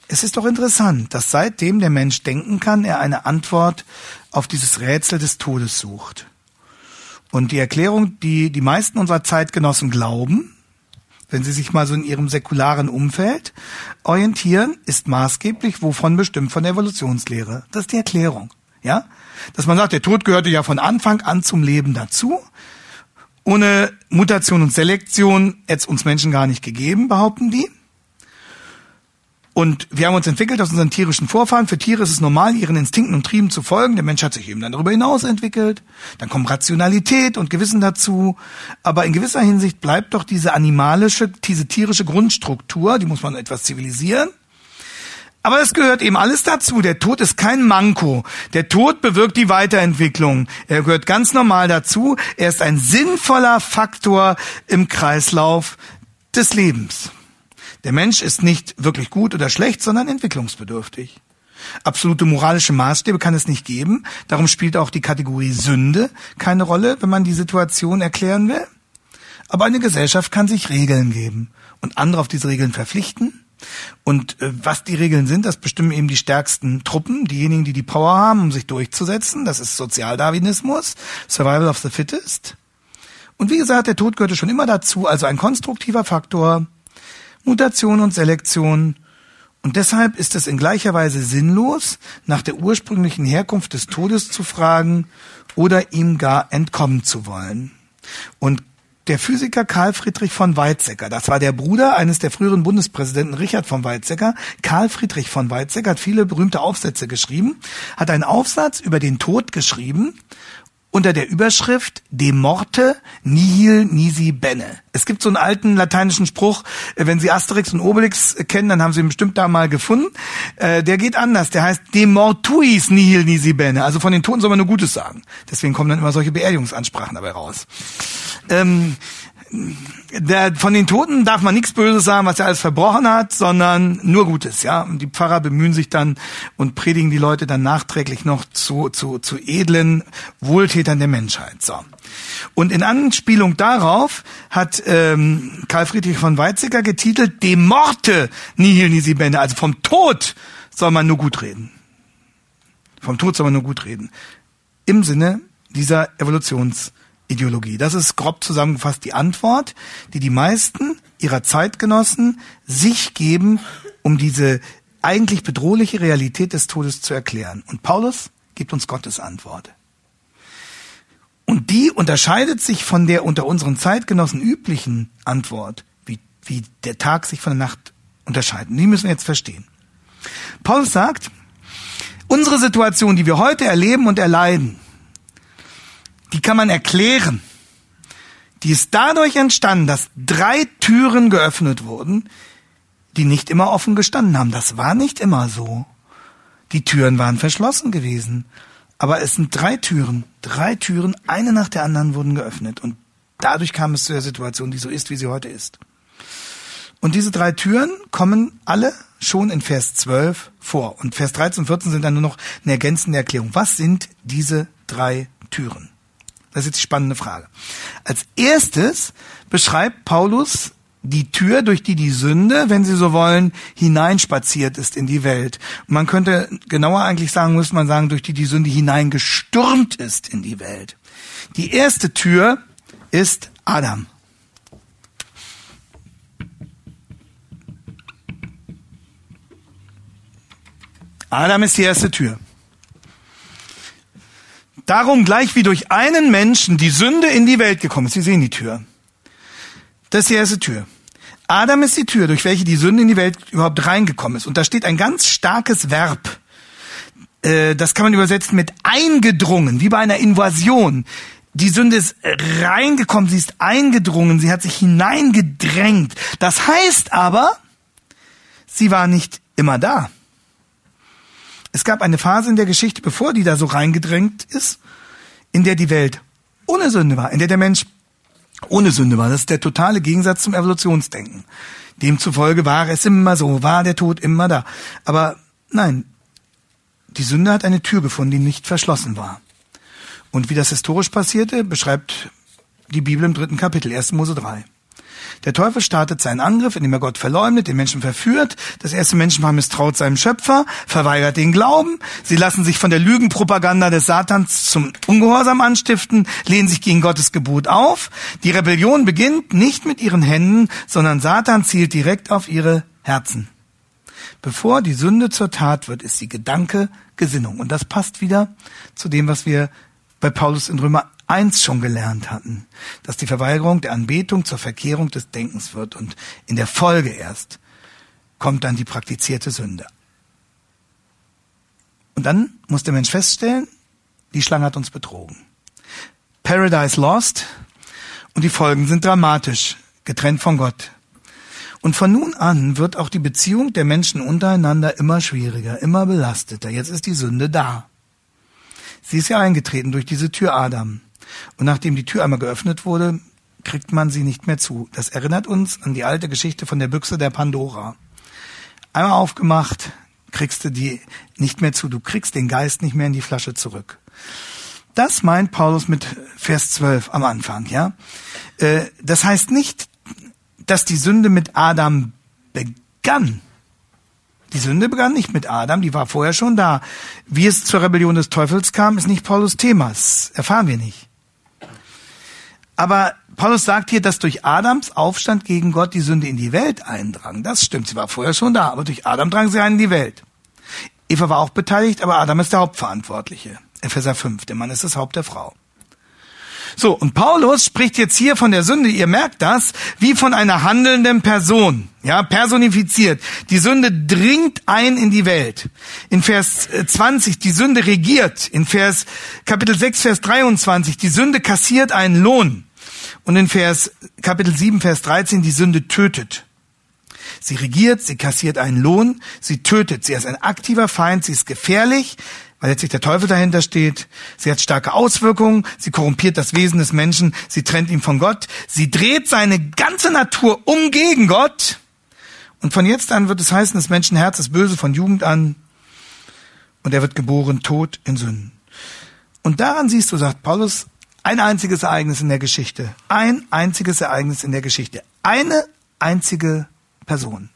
es ist doch interessant, dass seitdem der Mensch denken kann, er eine Antwort auf dieses Rätsel des Todes sucht. Und die Erklärung, die die meisten unserer Zeitgenossen glauben, wenn Sie sich mal so in Ihrem säkularen Umfeld orientieren, ist maßgeblich wovon bestimmt von der Evolutionslehre. Das ist die Erklärung. Ja? Dass man sagt, der Tod gehörte ja von Anfang an zum Leben dazu. Ohne Mutation und Selektion hätte es uns Menschen gar nicht gegeben, behaupten die. Und wir haben uns entwickelt aus unseren tierischen Vorfahren. Für Tiere ist es normal, ihren Instinkten und Trieben zu folgen. Der Mensch hat sich eben dann darüber hinaus entwickelt. Dann kommen Rationalität und Gewissen dazu. Aber in gewisser Hinsicht bleibt doch diese animalische, diese tierische Grundstruktur, die muss man etwas zivilisieren. Aber es gehört eben alles dazu. Der Tod ist kein Manko. Der Tod bewirkt die Weiterentwicklung. Er gehört ganz normal dazu. Er ist ein sinnvoller Faktor im Kreislauf des Lebens. Der Mensch ist nicht wirklich gut oder schlecht, sondern entwicklungsbedürftig. Absolute moralische Maßstäbe kann es nicht geben. Darum spielt auch die Kategorie Sünde keine Rolle, wenn man die Situation erklären will. Aber eine Gesellschaft kann sich Regeln geben und andere auf diese Regeln verpflichten. Und äh, was die Regeln sind, das bestimmen eben die stärksten Truppen, diejenigen, die die Power haben, um sich durchzusetzen. Das ist Sozialdarwinismus, Survival of the Fittest. Und wie gesagt, der Tod gehörte schon immer dazu, also ein konstruktiver Faktor, Mutation und Selektion. Und deshalb ist es in gleicher Weise sinnlos, nach der ursprünglichen Herkunft des Todes zu fragen oder ihm gar entkommen zu wollen. Und der Physiker Karl Friedrich von Weizsäcker, das war der Bruder eines der früheren Bundespräsidenten Richard von Weizsäcker. Karl Friedrich von Weizsäcker hat viele berühmte Aufsätze geschrieben, hat einen Aufsatz über den Tod geschrieben unter der Überschrift De morte nihil nisi bene. Es gibt so einen alten lateinischen Spruch, äh, wenn Sie Asterix und Obelix kennen, dann haben Sie ihn bestimmt da mal gefunden. Äh, der geht anders, der heißt De mortuis nihil nisi bene. Also von den Toten soll man nur Gutes sagen. Deswegen kommen dann immer solche Beerdigungsansprachen dabei raus. Ähm, der, von den Toten darf man nichts Böses sagen, was er alles verbrochen hat, sondern nur Gutes, ja. Und die Pfarrer bemühen sich dann und predigen die Leute dann nachträglich noch zu, zu, zu edlen Wohltätern der Menschheit. So. Und in Anspielung darauf hat ähm, Karl Friedrich von Weizsäcker getitelt De Morte nihil nisi bene, also vom Tod soll man nur gut reden. Vom Tod soll man nur gut reden. Im Sinne dieser Evolutions- Ideologie. Das ist grob zusammengefasst die Antwort, die die meisten ihrer Zeitgenossen sich geben, um diese eigentlich bedrohliche Realität des Todes zu erklären. Und Paulus gibt uns Gottes Antwort. Und die unterscheidet sich von der unter unseren Zeitgenossen üblichen Antwort, wie, wie der Tag sich von der Nacht unterscheiden. Die müssen wir jetzt verstehen. Paulus sagt, unsere Situation, die wir heute erleben und erleiden, die kann man erklären. Die ist dadurch entstanden, dass drei Türen geöffnet wurden, die nicht immer offen gestanden haben. Das war nicht immer so. Die Türen waren verschlossen gewesen. Aber es sind drei Türen, drei Türen, eine nach der anderen wurden geöffnet. Und dadurch kam es zu der Situation, die so ist, wie sie heute ist. Und diese drei Türen kommen alle schon in Vers 12 vor. Und Vers 13 und 14 sind dann nur noch eine ergänzende Erklärung. Was sind diese drei Türen? Das ist jetzt die spannende Frage. Als erstes beschreibt Paulus die Tür, durch die die Sünde, wenn Sie so wollen, hineinspaziert ist in die Welt. Und man könnte genauer eigentlich sagen, muss man sagen, durch die die Sünde hineingestürmt ist in die Welt. Die erste Tür ist Adam. Adam ist die erste Tür. Darum gleich wie durch einen Menschen die Sünde in die Welt gekommen ist. Sie sehen die Tür. Das ist die erste Tür. Adam ist die Tür, durch welche die Sünde in die Welt überhaupt reingekommen ist. Und da steht ein ganz starkes Verb. Äh, das kann man übersetzen mit eingedrungen, wie bei einer Invasion. Die Sünde ist reingekommen, sie ist eingedrungen, sie hat sich hineingedrängt. Das heißt aber, sie war nicht immer da. Es gab eine Phase in der Geschichte, bevor die da so reingedrängt ist, in der die Welt ohne Sünde war, in der der Mensch ohne Sünde war. Das ist der totale Gegensatz zum Evolutionsdenken. Demzufolge war es immer so, war der Tod immer da. Aber nein, die Sünde hat eine Tür gefunden, die nicht verschlossen war. Und wie das historisch passierte, beschreibt die Bibel im dritten Kapitel, 1. Mose 3. Der Teufel startet seinen Angriff, indem er Gott verleumdet, den Menschen verführt. Das erste Menschenpaar misstraut seinem Schöpfer, verweigert den Glauben. Sie lassen sich von der Lügenpropaganda des Satans zum Ungehorsam anstiften, lehnen sich gegen Gottes Gebot auf. Die Rebellion beginnt nicht mit ihren Händen, sondern Satan zielt direkt auf ihre Herzen. Bevor die Sünde zur Tat wird, ist sie Gedanke, Gesinnung. Und das passt wieder zu dem, was wir bei Paulus in Römer 1 schon gelernt hatten, dass die Verweigerung der Anbetung zur Verkehrung des Denkens wird und in der Folge erst kommt dann die praktizierte Sünde. Und dann muss der Mensch feststellen, die Schlange hat uns betrogen. Paradise lost und die Folgen sind dramatisch, getrennt von Gott. Und von nun an wird auch die Beziehung der Menschen untereinander immer schwieriger, immer belasteter. Jetzt ist die Sünde da. Sie ist ja eingetreten durch diese Tür Adam. Und nachdem die Tür einmal geöffnet wurde, kriegt man sie nicht mehr zu. Das erinnert uns an die alte Geschichte von der Büchse der Pandora. Einmal aufgemacht, kriegst du die nicht mehr zu. Du kriegst den Geist nicht mehr in die Flasche zurück. Das meint Paulus mit Vers 12 am Anfang, ja. Äh, das heißt nicht, dass die Sünde mit Adam begann. Die Sünde begann nicht mit Adam, die war vorher schon da. Wie es zur Rebellion des Teufels kam, ist nicht Paulus Thema. Das erfahren wir nicht. Aber Paulus sagt hier, dass durch Adams Aufstand gegen Gott die Sünde in die Welt eindrang. Das stimmt, sie war vorher schon da, aber durch Adam drang sie ein in die Welt. Eva war auch beteiligt, aber Adam ist der Hauptverantwortliche. Epheser 5, der Mann ist das Haupt der Frau. So, und Paulus spricht jetzt hier von der Sünde, ihr merkt das, wie von einer handelnden Person, ja, personifiziert. Die Sünde dringt ein in die Welt. In Vers 20, die Sünde regiert. In Vers, Kapitel 6, Vers 23, die Sünde kassiert einen Lohn. Und in Vers, Kapitel 7, Vers 13, die Sünde tötet. Sie regiert, sie kassiert einen Lohn, sie tötet, sie ist ein aktiver Feind, sie ist gefährlich, weil letztlich der Teufel dahinter steht. Sie hat starke Auswirkungen, sie korrumpiert das Wesen des Menschen, sie trennt ihn von Gott, sie dreht seine ganze Natur um gegen Gott. Und von jetzt an wird es heißen, das Menschenherz ist böse von Jugend an und er wird geboren tot in Sünden. Und daran siehst du, sagt Paulus, ein einziges Ereignis in der Geschichte. Ein einziges Ereignis in der Geschichte. Eine einzige Person.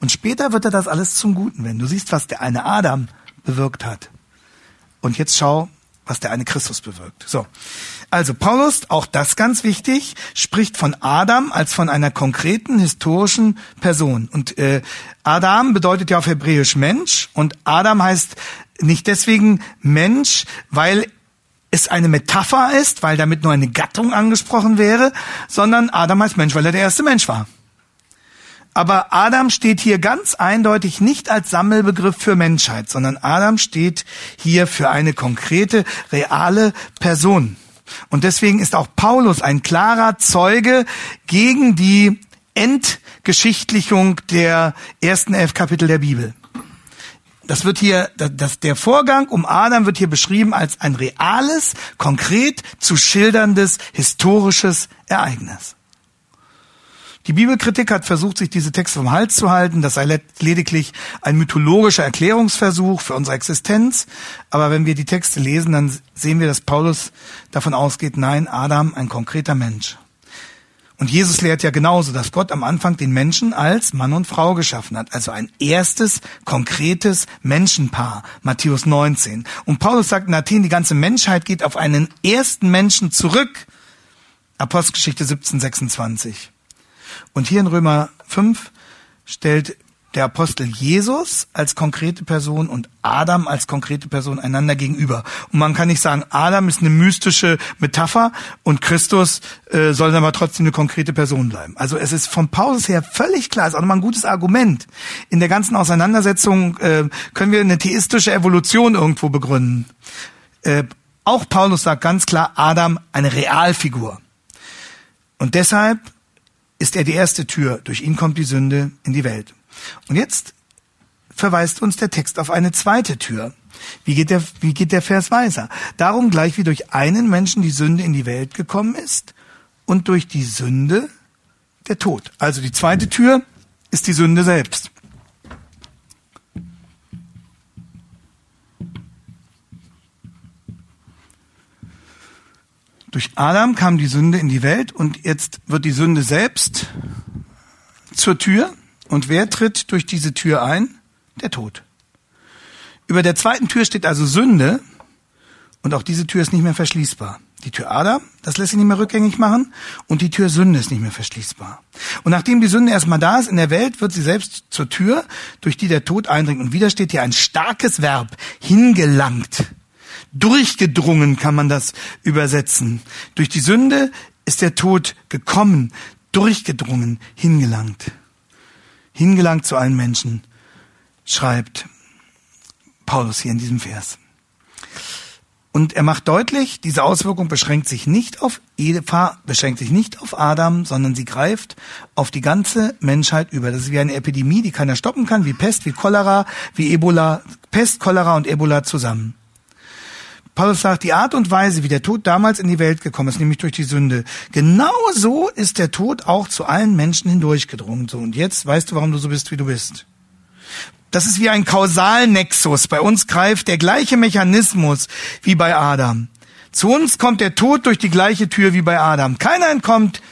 Und später wird er das alles zum Guten wenden. Du siehst, was der eine Adam bewirkt hat. Und jetzt schau, was der eine Christus bewirkt. So. Also Paulus, auch das ganz wichtig, spricht von Adam als von einer konkreten historischen Person. Und äh, Adam bedeutet ja auf Hebräisch Mensch und Adam heißt nicht deswegen Mensch, weil es eine Metapher ist, weil damit nur eine Gattung angesprochen wäre, sondern Adam heißt Mensch, weil er der erste Mensch war. Aber Adam steht hier ganz eindeutig nicht als Sammelbegriff für Menschheit, sondern Adam steht hier für eine konkrete, reale Person. Und deswegen ist auch Paulus ein klarer Zeuge gegen die Entgeschichtlichung der ersten elf Kapitel der Bibel. Das wird hier, das, der Vorgang um Adam wird hier beschrieben als ein reales, konkret zu schilderndes historisches Ereignis. Die Bibelkritik hat versucht, sich diese Texte vom Hals zu halten. Das sei lediglich ein mythologischer Erklärungsversuch für unsere Existenz. Aber wenn wir die Texte lesen, dann sehen wir, dass Paulus davon ausgeht, nein, Adam, ein konkreter Mensch. Und Jesus lehrt ja genauso, dass Gott am Anfang den Menschen als Mann und Frau geschaffen hat. Also ein erstes, konkretes Menschenpaar. Matthäus 19. Und Paulus sagt in Athen, die ganze Menschheit geht auf einen ersten Menschen zurück. Apostelgeschichte 17, 26. Und hier in Römer 5 stellt der Apostel Jesus als konkrete Person und Adam als konkrete Person einander gegenüber. Und man kann nicht sagen, Adam ist eine mystische Metapher und Christus äh, soll dann aber trotzdem eine konkrete Person bleiben. Also es ist vom Paulus her völlig klar, ist auch nochmal ein gutes Argument. In der ganzen Auseinandersetzung äh, können wir eine theistische Evolution irgendwo begründen. Äh, auch Paulus sagt ganz klar, Adam eine Realfigur. Und deshalb ist er die erste Tür. Durch ihn kommt die Sünde in die Welt. Und jetzt verweist uns der Text auf eine zweite Tür. Wie geht der, wie geht der Vers weiter? Darum gleich wie durch einen Menschen die Sünde in die Welt gekommen ist und durch die Sünde der Tod. Also die zweite Tür ist die Sünde selbst. Durch Adam kam die Sünde in die Welt und jetzt wird die Sünde selbst zur Tür. Und wer tritt durch diese Tür ein? Der Tod. Über der zweiten Tür steht also Sünde und auch diese Tür ist nicht mehr verschließbar. Die Tür Adam, das lässt sich nicht mehr rückgängig machen und die Tür Sünde ist nicht mehr verschließbar. Und nachdem die Sünde erstmal da ist in der Welt, wird sie selbst zur Tür, durch die der Tod eindringt. Und wieder steht hier ein starkes Verb, hingelangt. Durchgedrungen kann man das übersetzen. Durch die Sünde ist der Tod gekommen, durchgedrungen, hingelangt hingelangt zu allen Menschen, schreibt Paulus hier in diesem Vers. Und er macht deutlich, diese Auswirkung beschränkt sich nicht auf Eva, beschränkt sich nicht auf Adam, sondern sie greift auf die ganze Menschheit über. Das ist wie eine Epidemie, die keiner stoppen kann, wie Pest, wie Cholera, wie Ebola, Pest, Cholera und Ebola zusammen. Paulus sagt, die Art und Weise, wie der Tod damals in die Welt gekommen ist, nämlich durch die Sünde, genau so ist der Tod auch zu allen Menschen hindurchgedrungen. So, und jetzt weißt du, warum du so bist, wie du bist. Das ist wie ein Kausalnexus. Bei uns greift der gleiche Mechanismus wie bei Adam. Zu uns kommt der Tod durch die gleiche Tür wie bei Adam. Keiner entkommt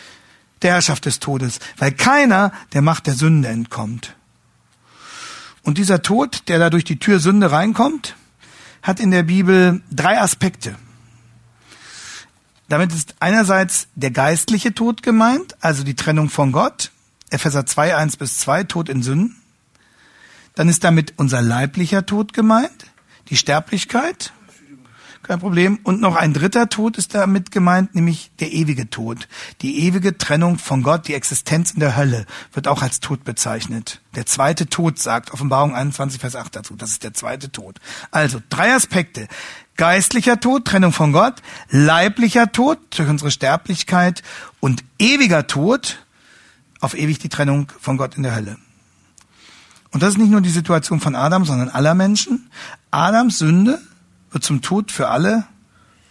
der Herrschaft des Todes, weil keiner der Macht der Sünde entkommt. Und dieser Tod, der da durch die Tür Sünde reinkommt, hat in der Bibel drei Aspekte. Damit ist einerseits der geistliche Tod gemeint, also die Trennung von Gott, Epheser 2, 1 bis 2, Tod in Sünden. Dann ist damit unser leiblicher Tod gemeint, die Sterblichkeit, kein Problem. Und noch ein dritter Tod ist damit gemeint, nämlich der ewige Tod. Die ewige Trennung von Gott, die Existenz in der Hölle, wird auch als Tod bezeichnet. Der zweite Tod sagt Offenbarung 21, Vers 8 dazu. Das ist der zweite Tod. Also drei Aspekte. Geistlicher Tod, Trennung von Gott, leiblicher Tod durch unsere Sterblichkeit und ewiger Tod, auf ewig die Trennung von Gott in der Hölle. Und das ist nicht nur die Situation von Adam, sondern aller Menschen. Adams Sünde wird zum Tod für alle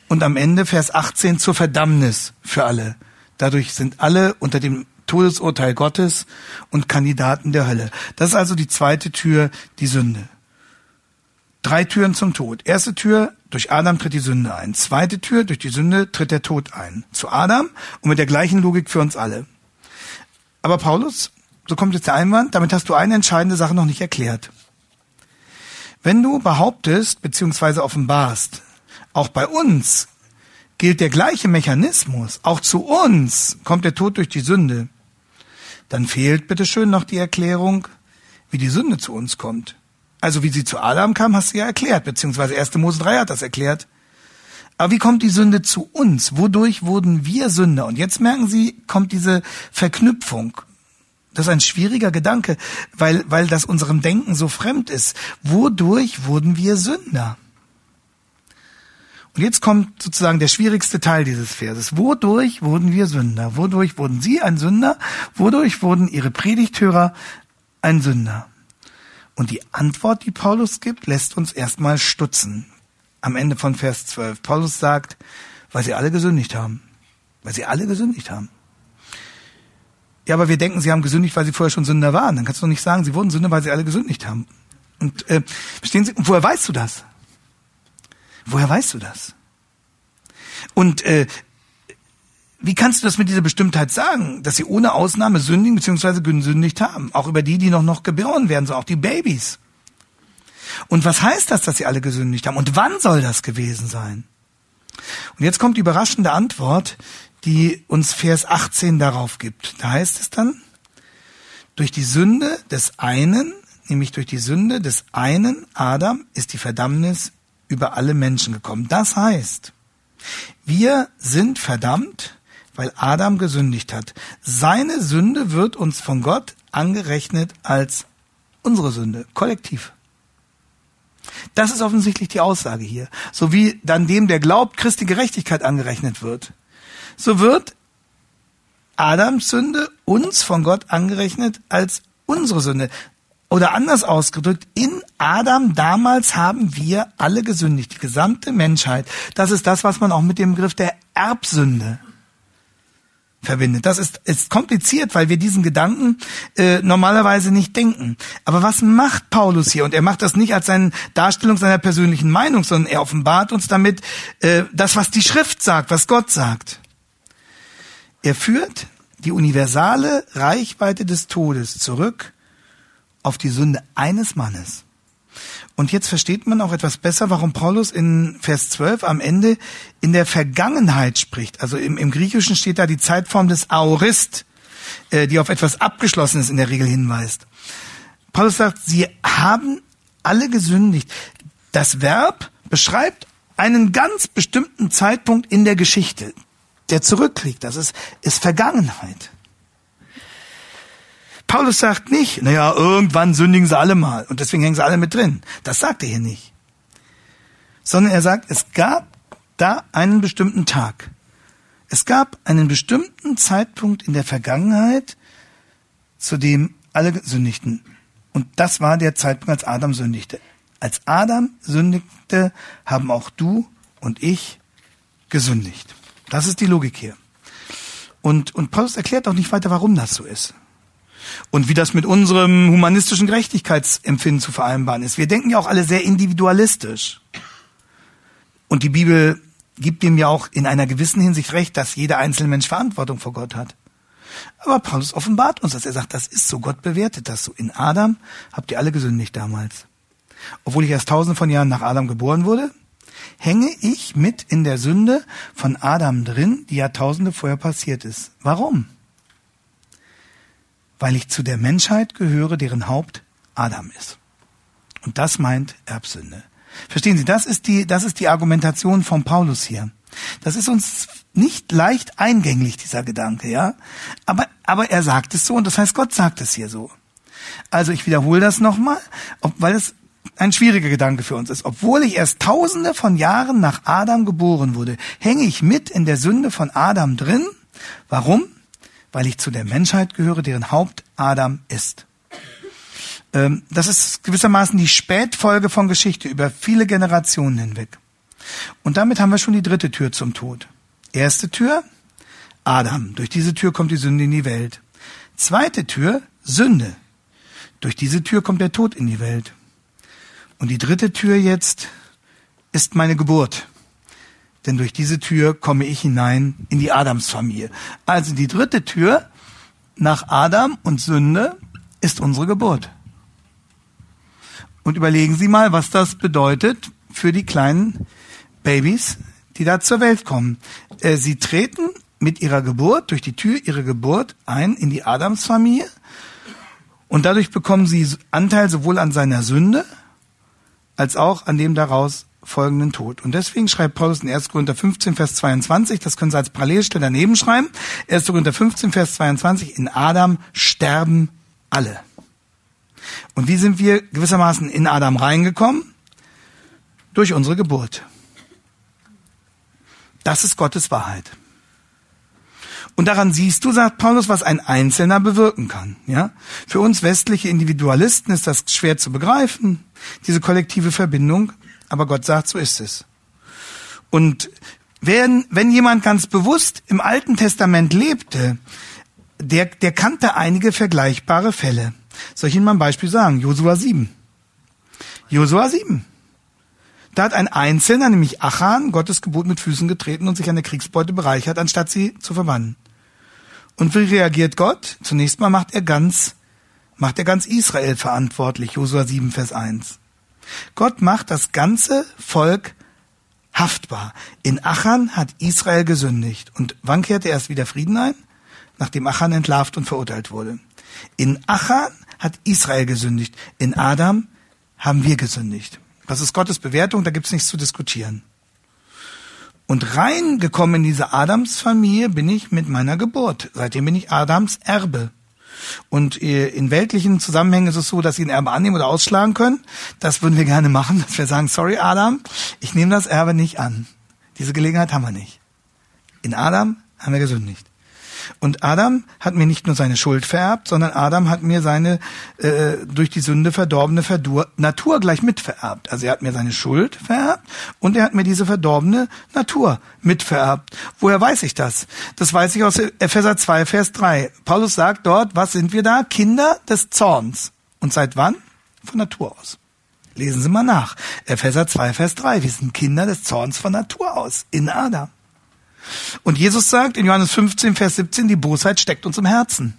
und am Ende Vers 18 zur Verdammnis für alle. Dadurch sind alle unter dem Todesurteil Gottes und Kandidaten der Hölle. Das ist also die zweite Tür, die Sünde. Drei Türen zum Tod. Erste Tür, durch Adam tritt die Sünde ein. Zweite Tür, durch die Sünde tritt der Tod ein. Zu Adam und mit der gleichen Logik für uns alle. Aber Paulus, so kommt jetzt der Einwand, damit hast du eine entscheidende Sache noch nicht erklärt. Wenn du behauptest bzw. offenbarst, auch bei uns gilt der gleiche Mechanismus, auch zu uns kommt der Tod durch die Sünde, dann fehlt bitteschön noch die Erklärung, wie die Sünde zu uns kommt. Also wie sie zu Adam kam, hast du ja erklärt, beziehungsweise 1. Mose 3 hat das erklärt. Aber wie kommt die Sünde zu uns? Wodurch wurden wir Sünder? Und jetzt merken Sie, kommt diese Verknüpfung. Das ist ein schwieriger Gedanke, weil, weil das unserem Denken so fremd ist. Wodurch wurden wir Sünder? Und jetzt kommt sozusagen der schwierigste Teil dieses Verses. Wodurch wurden wir Sünder? Wodurch wurden Sie ein Sünder? Wodurch wurden Ihre Predigthörer ein Sünder? Und die Antwort, die Paulus gibt, lässt uns erstmal stutzen. Am Ende von Vers 12. Paulus sagt, weil sie alle gesündigt haben. Weil sie alle gesündigt haben. Ja, aber wir denken, sie haben gesündigt, weil sie vorher schon Sünder waren. Dann kannst du doch nicht sagen, sie wurden Sünder, weil sie alle gesündigt haben. Und äh, verstehen Sie, und woher weißt du das? Woher weißt du das? Und äh, wie kannst du das mit dieser Bestimmtheit sagen, dass sie ohne Ausnahme sündigen bzw. gesündigt haben? Auch über die, die noch noch geboren werden, so auch die Babys. Und was heißt das, dass sie alle gesündigt haben? Und wann soll das gewesen sein? Und jetzt kommt die überraschende Antwort, die uns Vers 18 darauf gibt. Da heißt es dann, Durch die Sünde des einen, nämlich durch die Sünde des einen Adam, ist die Verdammnis über alle Menschen gekommen. Das heißt, wir sind verdammt, weil Adam gesündigt hat. Seine Sünde wird uns von Gott angerechnet als unsere Sünde, kollektiv. Das ist offensichtlich die Aussage hier. So wie dann dem, der glaubt, Christi Gerechtigkeit angerechnet wird. So wird Adams Sünde uns von Gott angerechnet als unsere Sünde. Oder anders ausgedrückt, in Adam damals haben wir alle gesündigt, die gesamte Menschheit. Das ist das, was man auch mit dem Begriff der Erbsünde verbindet. Das ist, ist kompliziert, weil wir diesen Gedanken äh, normalerweise nicht denken. Aber was macht Paulus hier? Und er macht das nicht als seine Darstellung seiner persönlichen Meinung, sondern er offenbart uns damit äh, das, was die Schrift sagt, was Gott sagt. Er führt die universale Reichweite des Todes zurück auf die Sünde eines Mannes. Und jetzt versteht man auch etwas besser, warum Paulus in Vers 12 am Ende in der Vergangenheit spricht. Also im, im Griechischen steht da die Zeitform des Aorist, äh, die auf etwas Abgeschlossenes in der Regel hinweist. Paulus sagt, sie haben alle gesündigt. Das Verb beschreibt einen ganz bestimmten Zeitpunkt in der Geschichte, der zurückliegt. Das ist, ist Vergangenheit. Paulus sagt nicht, naja, irgendwann sündigen sie alle mal und deswegen hängen sie alle mit drin. Das sagt er hier nicht. Sondern er sagt, es gab da einen bestimmten Tag. Es gab einen bestimmten Zeitpunkt in der Vergangenheit, zu dem alle sündigten. Und das war der Zeitpunkt, als Adam sündigte. Als Adam sündigte, haben auch du und ich gesündigt. Das ist die Logik hier. Und, und Paulus erklärt auch nicht weiter, warum das so ist und wie das mit unserem humanistischen Gerechtigkeitsempfinden zu vereinbaren ist. Wir denken ja auch alle sehr individualistisch. Und die Bibel gibt dem ja auch in einer gewissen Hinsicht recht, dass jeder einzelne Mensch Verantwortung vor Gott hat. Aber Paulus offenbart uns das. Er sagt, das ist so. Gott bewertet das so. In Adam habt ihr alle gesündigt damals. Obwohl ich erst tausende von Jahren nach Adam geboren wurde, hänge ich mit in der Sünde von Adam drin, die Jahrtausende vorher passiert ist. Warum? weil ich zu der Menschheit gehöre, deren Haupt Adam ist. Und das meint Erbsünde. Verstehen Sie, das ist die, das ist die Argumentation von Paulus hier. Das ist uns nicht leicht eingänglich, dieser Gedanke, ja. Aber, aber er sagt es so und das heißt, Gott sagt es hier so. Also ich wiederhole das nochmal, weil es ein schwieriger Gedanke für uns ist. Obwohl ich erst tausende von Jahren nach Adam geboren wurde, hänge ich mit in der Sünde von Adam drin. Warum? weil ich zu der Menschheit gehöre, deren Haupt Adam ist. Ähm, das ist gewissermaßen die Spätfolge von Geschichte über viele Generationen hinweg. Und damit haben wir schon die dritte Tür zum Tod. Erste Tür, Adam. Durch diese Tür kommt die Sünde in die Welt. Zweite Tür, Sünde. Durch diese Tür kommt der Tod in die Welt. Und die dritte Tür jetzt ist meine Geburt denn durch diese Tür komme ich hinein in die Adamsfamilie. Also die dritte Tür nach Adam und Sünde ist unsere Geburt. Und überlegen Sie mal, was das bedeutet für die kleinen Babys, die da zur Welt kommen. Äh, sie treten mit ihrer Geburt, durch die Tür ihrer Geburt ein in die Adamsfamilie und dadurch bekommen sie Anteil sowohl an seiner Sünde als auch an dem daraus folgenden Tod. Und deswegen schreibt Paulus in 1. Korinther 15, Vers 22, das können Sie als Parallelstelle daneben schreiben, 1. Korinther 15, Vers 22, in Adam sterben alle. Und wie sind wir gewissermaßen in Adam reingekommen? Durch unsere Geburt. Das ist Gottes Wahrheit. Und daran siehst du, sagt Paulus, was ein Einzelner bewirken kann. Ja? Für uns westliche Individualisten ist das schwer zu begreifen, diese kollektive Verbindung aber Gott sagt, so ist es. Und wenn, wenn jemand ganz bewusst im Alten Testament lebte, der, der kannte einige vergleichbare Fälle. Soll ich Ihnen mal ein Beispiel sagen? Josua 7. Josua 7. Da hat ein Einzelner, nämlich Achan, Gottes Gebot mit Füßen getreten und sich an der Kriegsbeute bereichert, anstatt sie zu verbannen. Und wie reagiert Gott? Zunächst mal macht er ganz, macht er ganz Israel verantwortlich. Josua 7, Vers 1. Gott macht das ganze Volk haftbar. In Achan hat Israel gesündigt. Und wann kehrte erst wieder Frieden ein? Nachdem Achan entlarvt und verurteilt wurde. In Achan hat Israel gesündigt. In Adam haben wir gesündigt. Das ist Gottes Bewertung, da gibt's nichts zu diskutieren. Und reingekommen in diese Adamsfamilie bin ich mit meiner Geburt. Seitdem bin ich Adams Erbe. Und äh, in weltlichen Zusammenhängen ist es so, dass sie ein Erbe annehmen oder ausschlagen können. Das würden wir gerne machen, dass wir sagen, sorry Adam, ich nehme das Erbe nicht an. Diese Gelegenheit haben wir nicht. In Adam haben wir gesündigt. Und Adam hat mir nicht nur seine Schuld vererbt, sondern Adam hat mir seine äh, durch die Sünde verdorbene Verdur Natur gleich mitvererbt. Also er hat mir seine Schuld vererbt und er hat mir diese verdorbene Natur mitvererbt. Woher weiß ich das? Das weiß ich aus Epheser 2, Vers 3. Paulus sagt dort, was sind wir da? Kinder des Zorns. Und seit wann? Von Natur aus. Lesen Sie mal nach. Epheser 2, Vers 3. Wir sind Kinder des Zorns von Natur aus. In Adam. Und Jesus sagt in Johannes 15, Vers 17, die Bosheit steckt uns im Herzen.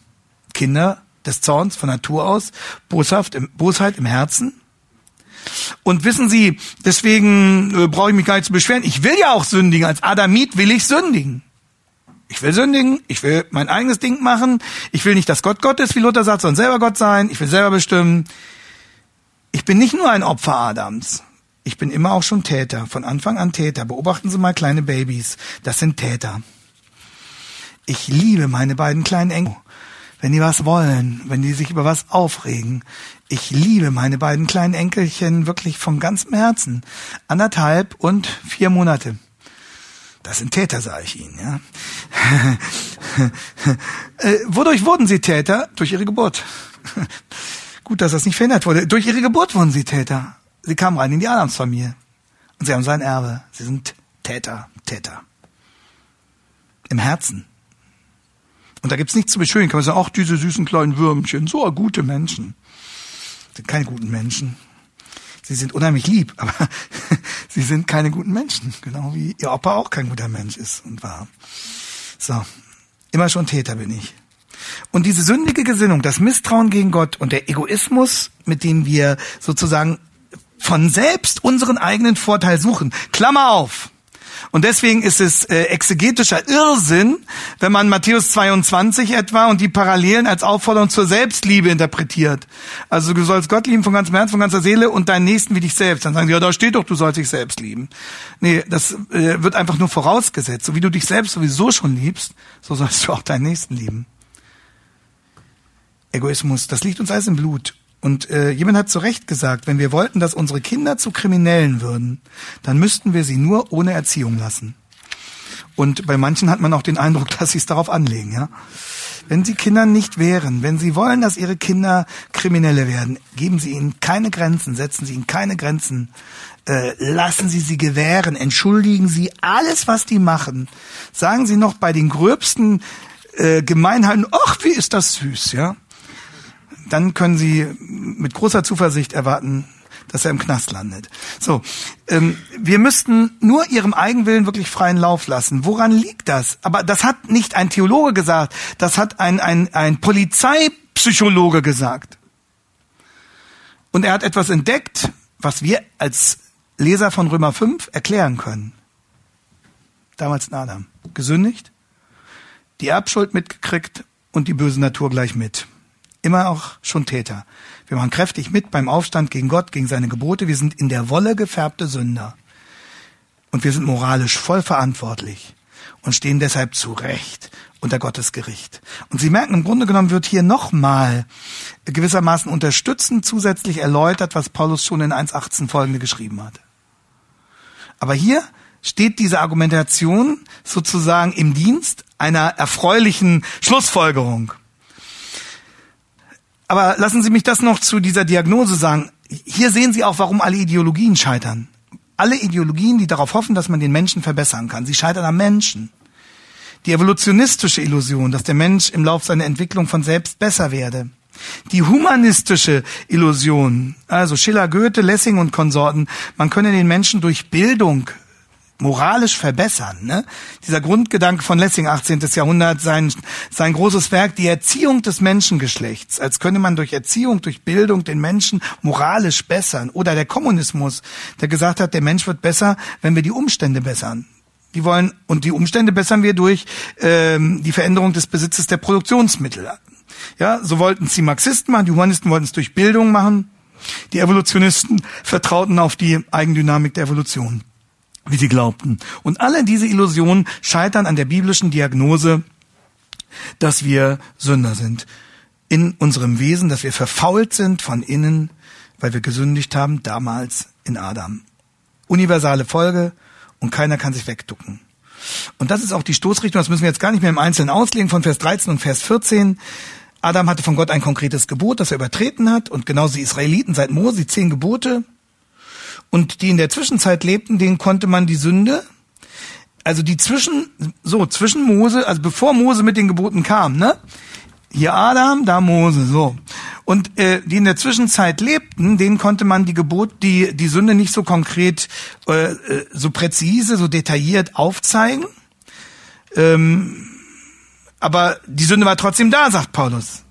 Kinder des Zorns von Natur aus, Boshaft, Bosheit im Herzen. Und wissen Sie, deswegen äh, brauche ich mich gar nicht zu beschweren. Ich will ja auch sündigen. Als Adamit will ich sündigen. Ich will sündigen, ich will mein eigenes Ding machen. Ich will nicht, dass Gott Gott ist, wie Luther sagt, sondern selber Gott sein. Ich will selber bestimmen. Ich bin nicht nur ein Opfer Adams. Ich bin immer auch schon Täter, von Anfang an Täter. Beobachten Sie mal kleine Babys, das sind Täter. Ich liebe meine beiden kleinen Enkel. Wenn die was wollen, wenn die sich über was aufregen. Ich liebe meine beiden kleinen Enkelchen wirklich von ganzem Herzen. Anderthalb und vier Monate. Das sind Täter, sage ich Ihnen. Ja. äh, wodurch wurden sie Täter? Durch ihre Geburt. Gut, dass das nicht verhindert wurde. Durch ihre Geburt wurden sie Täter. Sie kamen rein in die Adamsfamilie. Und sie haben sein Erbe. Sie sind Täter, Täter. Im Herzen. Und da gibt's nichts zu beschönigen. Kann man sagen, ach, diese süßen kleinen Würmchen, so gute Menschen. Sind keine guten Menschen. Sie sind unheimlich lieb, aber sie sind keine guten Menschen. Genau wie ihr Opa auch kein guter Mensch ist und war. So. Immer schon Täter bin ich. Und diese sündige Gesinnung, das Misstrauen gegen Gott und der Egoismus, mit dem wir sozusagen von selbst unseren eigenen Vorteil suchen. Klammer auf. Und deswegen ist es äh, exegetischer Irrsinn, wenn man Matthäus 22 etwa und die Parallelen als Aufforderung zur Selbstliebe interpretiert. Also du sollst Gott lieben von ganzem Herzen, von ganzer Seele und deinen Nächsten wie dich selbst. Dann sagen sie, ja, da steht doch, du sollst dich selbst lieben. Nee, das äh, wird einfach nur vorausgesetzt. So wie du dich selbst sowieso schon liebst, so sollst du auch deinen Nächsten lieben. Egoismus, das liegt uns alles im Blut. Und äh, jemand hat zu Recht gesagt, wenn wir wollten, dass unsere Kinder zu Kriminellen würden, dann müssten wir sie nur ohne Erziehung lassen. Und bei manchen hat man auch den Eindruck, dass sie es darauf anlegen. Ja? Wenn sie Kindern nicht wehren, wenn sie wollen, dass ihre Kinder Kriminelle werden, geben sie ihnen keine Grenzen, setzen sie ihnen keine Grenzen, äh, lassen sie sie gewähren, entschuldigen sie alles, was die machen. Sagen sie noch bei den gröbsten äh, Gemeinheiten, ach, wie ist das süß, ja? Dann können Sie mit großer Zuversicht erwarten, dass er im Knast landet. So, ähm, wir müssten nur ihrem Eigenwillen wirklich freien Lauf lassen. Woran liegt das? Aber das hat nicht ein Theologe gesagt, das hat ein, ein, ein Polizeipsychologe gesagt. Und er hat etwas entdeckt, was wir als Leser von Römer 5 erklären können. Damals in Adam. Gesündigt, die Erbschuld mitgekriegt und die böse Natur gleich mit immer auch schon Täter. Wir machen kräftig mit beim Aufstand gegen Gott, gegen seine Gebote. Wir sind in der Wolle gefärbte Sünder. Und wir sind moralisch voll verantwortlich und stehen deshalb zu Recht unter Gottes Gericht. Und Sie merken, im Grunde genommen wird hier nochmal gewissermaßen unterstützend zusätzlich erläutert, was Paulus schon in 1.18 folgende geschrieben hat. Aber hier steht diese Argumentation sozusagen im Dienst einer erfreulichen Schlussfolgerung. Aber lassen Sie mich das noch zu dieser Diagnose sagen. Hier sehen Sie auch, warum alle Ideologien scheitern. Alle Ideologien, die darauf hoffen, dass man den Menschen verbessern kann, sie scheitern am Menschen. Die evolutionistische Illusion, dass der Mensch im Lauf seiner Entwicklung von selbst besser werde. Die humanistische Illusion, also Schiller, Goethe, Lessing und Konsorten, man könne den Menschen durch Bildung moralisch verbessern. Ne? Dieser Grundgedanke von Lessing, 18. Jahrhundert, sein, sein großes Werk, die Erziehung des Menschengeschlechts, als könne man durch Erziehung, durch Bildung den Menschen moralisch bessern. Oder der Kommunismus, der gesagt hat, der Mensch wird besser, wenn wir die Umstände bessern. Die wollen und die Umstände bessern wir durch ähm, die Veränderung des Besitzes der Produktionsmittel. Ja, so wollten es die Marxisten machen, die Humanisten wollten es durch Bildung machen. Die Evolutionisten vertrauten auf die Eigendynamik der Evolution, wie sie glaubten. Und alle diese Illusionen scheitern an der biblischen Diagnose, dass wir Sünder sind. In unserem Wesen, dass wir verfault sind von innen, weil wir gesündigt haben, damals in Adam. Universale Folge und keiner kann sich wegducken. Und das ist auch die Stoßrichtung, das müssen wir jetzt gar nicht mehr im Einzelnen auslegen, von Vers 13 und Vers 14. Adam hatte von Gott ein konkretes Gebot, das er übertreten hat, und genauso die Israeliten seit Mose, die zehn Gebote. Und die in der Zwischenzeit lebten, denen konnte man die Sünde, also die zwischen, so, zwischen Mose, also bevor Mose mit den Geboten kam, ne? Hier Adam, da Mose, so. Und äh, die in der Zwischenzeit lebten, denen konnte man die Gebot, die die Sünde nicht so konkret, äh, äh so präzise, so detailliert aufzeigen. Ähm, aber die Sünde war trotzdem da, sagt Paulus.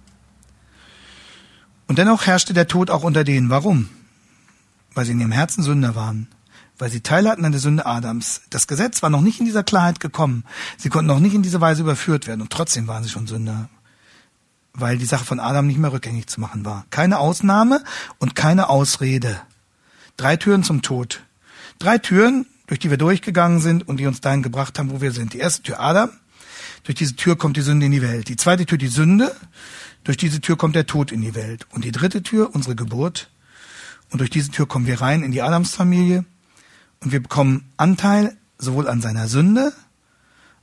Und dennoch herrschte der Tod auch unter denen. Warum? Weil sie in ihrem Herzen Sünder waren. Weil sie Teil hatten an der Sünde Adams. Das Gesetz war noch nicht in dieser Klarheit gekommen. Sie konnten noch nicht in diese Weise überführt werden. Und trotzdem waren sie schon Sünder weil die Sache von Adam nicht mehr rückgängig zu machen war. Keine Ausnahme und keine Ausrede. Drei Türen zum Tod. Drei Türen, durch die wir durchgegangen sind und die uns dahin gebracht haben, wo wir sind. Die erste Tür Adam. Durch diese Tür kommt die Sünde in die Welt. Die zweite Tür die Sünde. Durch diese Tür kommt der Tod in die Welt. Und die dritte Tür unsere Geburt. Und durch diese Tür kommen wir rein in die Adamsfamilie. Und wir bekommen Anteil sowohl an seiner Sünde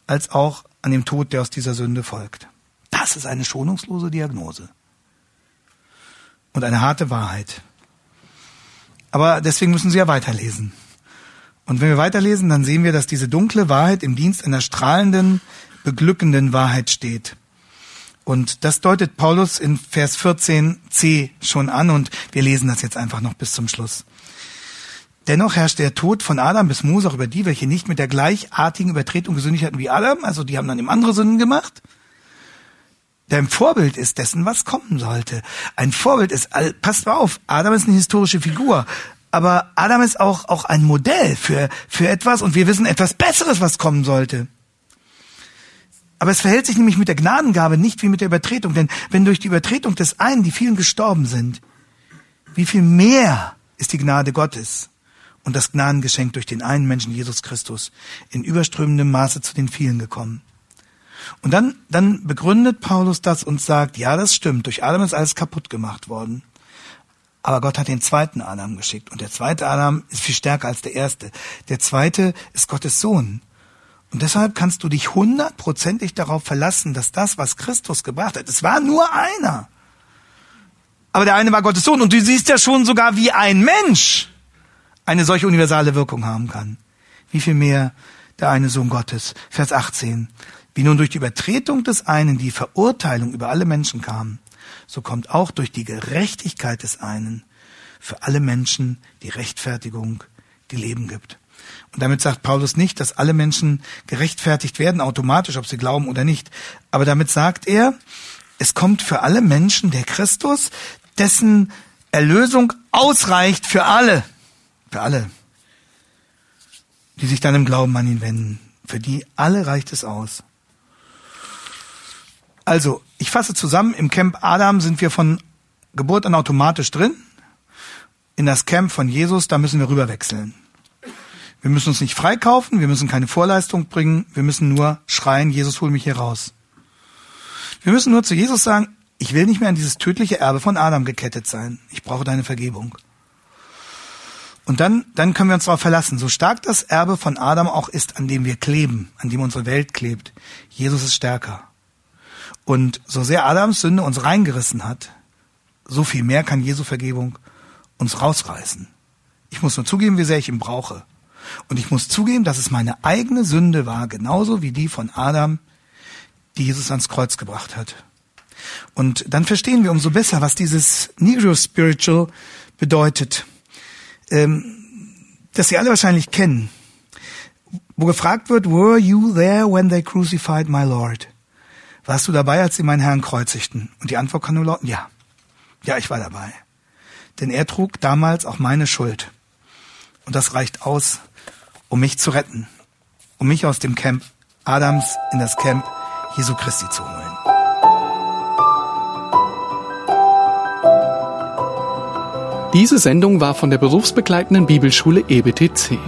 als auch an dem Tod, der aus dieser Sünde folgt. Das ist eine schonungslose Diagnose. Und eine harte Wahrheit. Aber deswegen müssen Sie ja weiterlesen. Und wenn wir weiterlesen, dann sehen wir, dass diese dunkle Wahrheit im Dienst einer strahlenden, beglückenden Wahrheit steht. Und das deutet Paulus in Vers 14c schon an und wir lesen das jetzt einfach noch bis zum Schluss. Dennoch herrscht der Tod von Adam bis Mose auch über die, welche nicht mit der gleichartigen Übertretung gesündigt hatten wie Adam, also die haben dann eben andere Sünden gemacht, der ein Vorbild ist dessen, was kommen sollte. Ein Vorbild ist, passt mal auf, Adam ist eine historische Figur, aber Adam ist auch, auch ein Modell für, für etwas und wir wissen etwas Besseres, was kommen sollte. Aber es verhält sich nämlich mit der Gnadengabe nicht wie mit der Übertretung, denn wenn durch die Übertretung des einen die vielen gestorben sind, wie viel mehr ist die Gnade Gottes und das Gnadengeschenk durch den einen Menschen Jesus Christus in überströmendem Maße zu den vielen gekommen. Und dann, dann begründet Paulus das und sagt, ja, das stimmt, durch Adam ist alles kaputt gemacht worden. Aber Gott hat den zweiten Adam geschickt. Und der zweite Adam ist viel stärker als der erste. Der zweite ist Gottes Sohn. Und deshalb kannst du dich hundertprozentig darauf verlassen, dass das, was Christus gebracht hat, es war nur einer. Aber der eine war Gottes Sohn. Und du siehst ja schon sogar, wie ein Mensch eine solche universale Wirkung haben kann. Wie viel mehr der eine Sohn Gottes. Vers 18. Wie nun durch die Übertretung des einen die Verurteilung über alle Menschen kam, so kommt auch durch die Gerechtigkeit des einen für alle Menschen die Rechtfertigung, die Leben gibt. Und damit sagt Paulus nicht, dass alle Menschen gerechtfertigt werden, automatisch, ob sie glauben oder nicht. Aber damit sagt er, es kommt für alle Menschen der Christus, dessen Erlösung ausreicht für alle. Für alle, die sich dann im Glauben an ihn wenden. Für die alle reicht es aus. Also, ich fasse zusammen, im Camp Adam sind wir von Geburt an automatisch drin. In das Camp von Jesus, da müssen wir rüberwechseln. Wir müssen uns nicht freikaufen, wir müssen keine Vorleistung bringen, wir müssen nur schreien, Jesus hol mich hier raus. Wir müssen nur zu Jesus sagen, ich will nicht mehr an dieses tödliche Erbe von Adam gekettet sein. Ich brauche deine Vergebung. Und dann, dann können wir uns darauf verlassen, so stark das Erbe von Adam auch ist, an dem wir kleben, an dem unsere Welt klebt. Jesus ist stärker. Und so sehr Adams Sünde uns reingerissen hat, so viel mehr kann Jesu Vergebung uns rausreißen. Ich muss nur zugeben, wie sehr ich ihn brauche. Und ich muss zugeben, dass es meine eigene Sünde war, genauso wie die von Adam, die Jesus ans Kreuz gebracht hat. Und dann verstehen wir umso besser, was dieses Negro Spiritual bedeutet, ähm, das Sie alle wahrscheinlich kennen, wo gefragt wird, were you there when they crucified my Lord? Warst du dabei, als sie meinen Herrn kreuzigten? Und die Antwort kann nur lauten, ja. Ja, ich war dabei. Denn er trug damals auch meine Schuld. Und das reicht aus, um mich zu retten, um mich aus dem Camp Adams in das Camp Jesu Christi zu holen. Diese Sendung war von der berufsbegleitenden Bibelschule EBTC.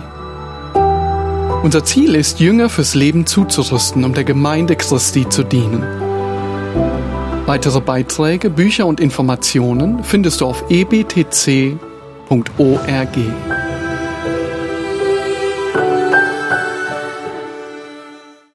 Unser Ziel ist, Jünger fürs Leben zuzurüsten, um der Gemeinde Christi zu dienen. Weitere Beiträge, Bücher und Informationen findest du auf ebtc.org.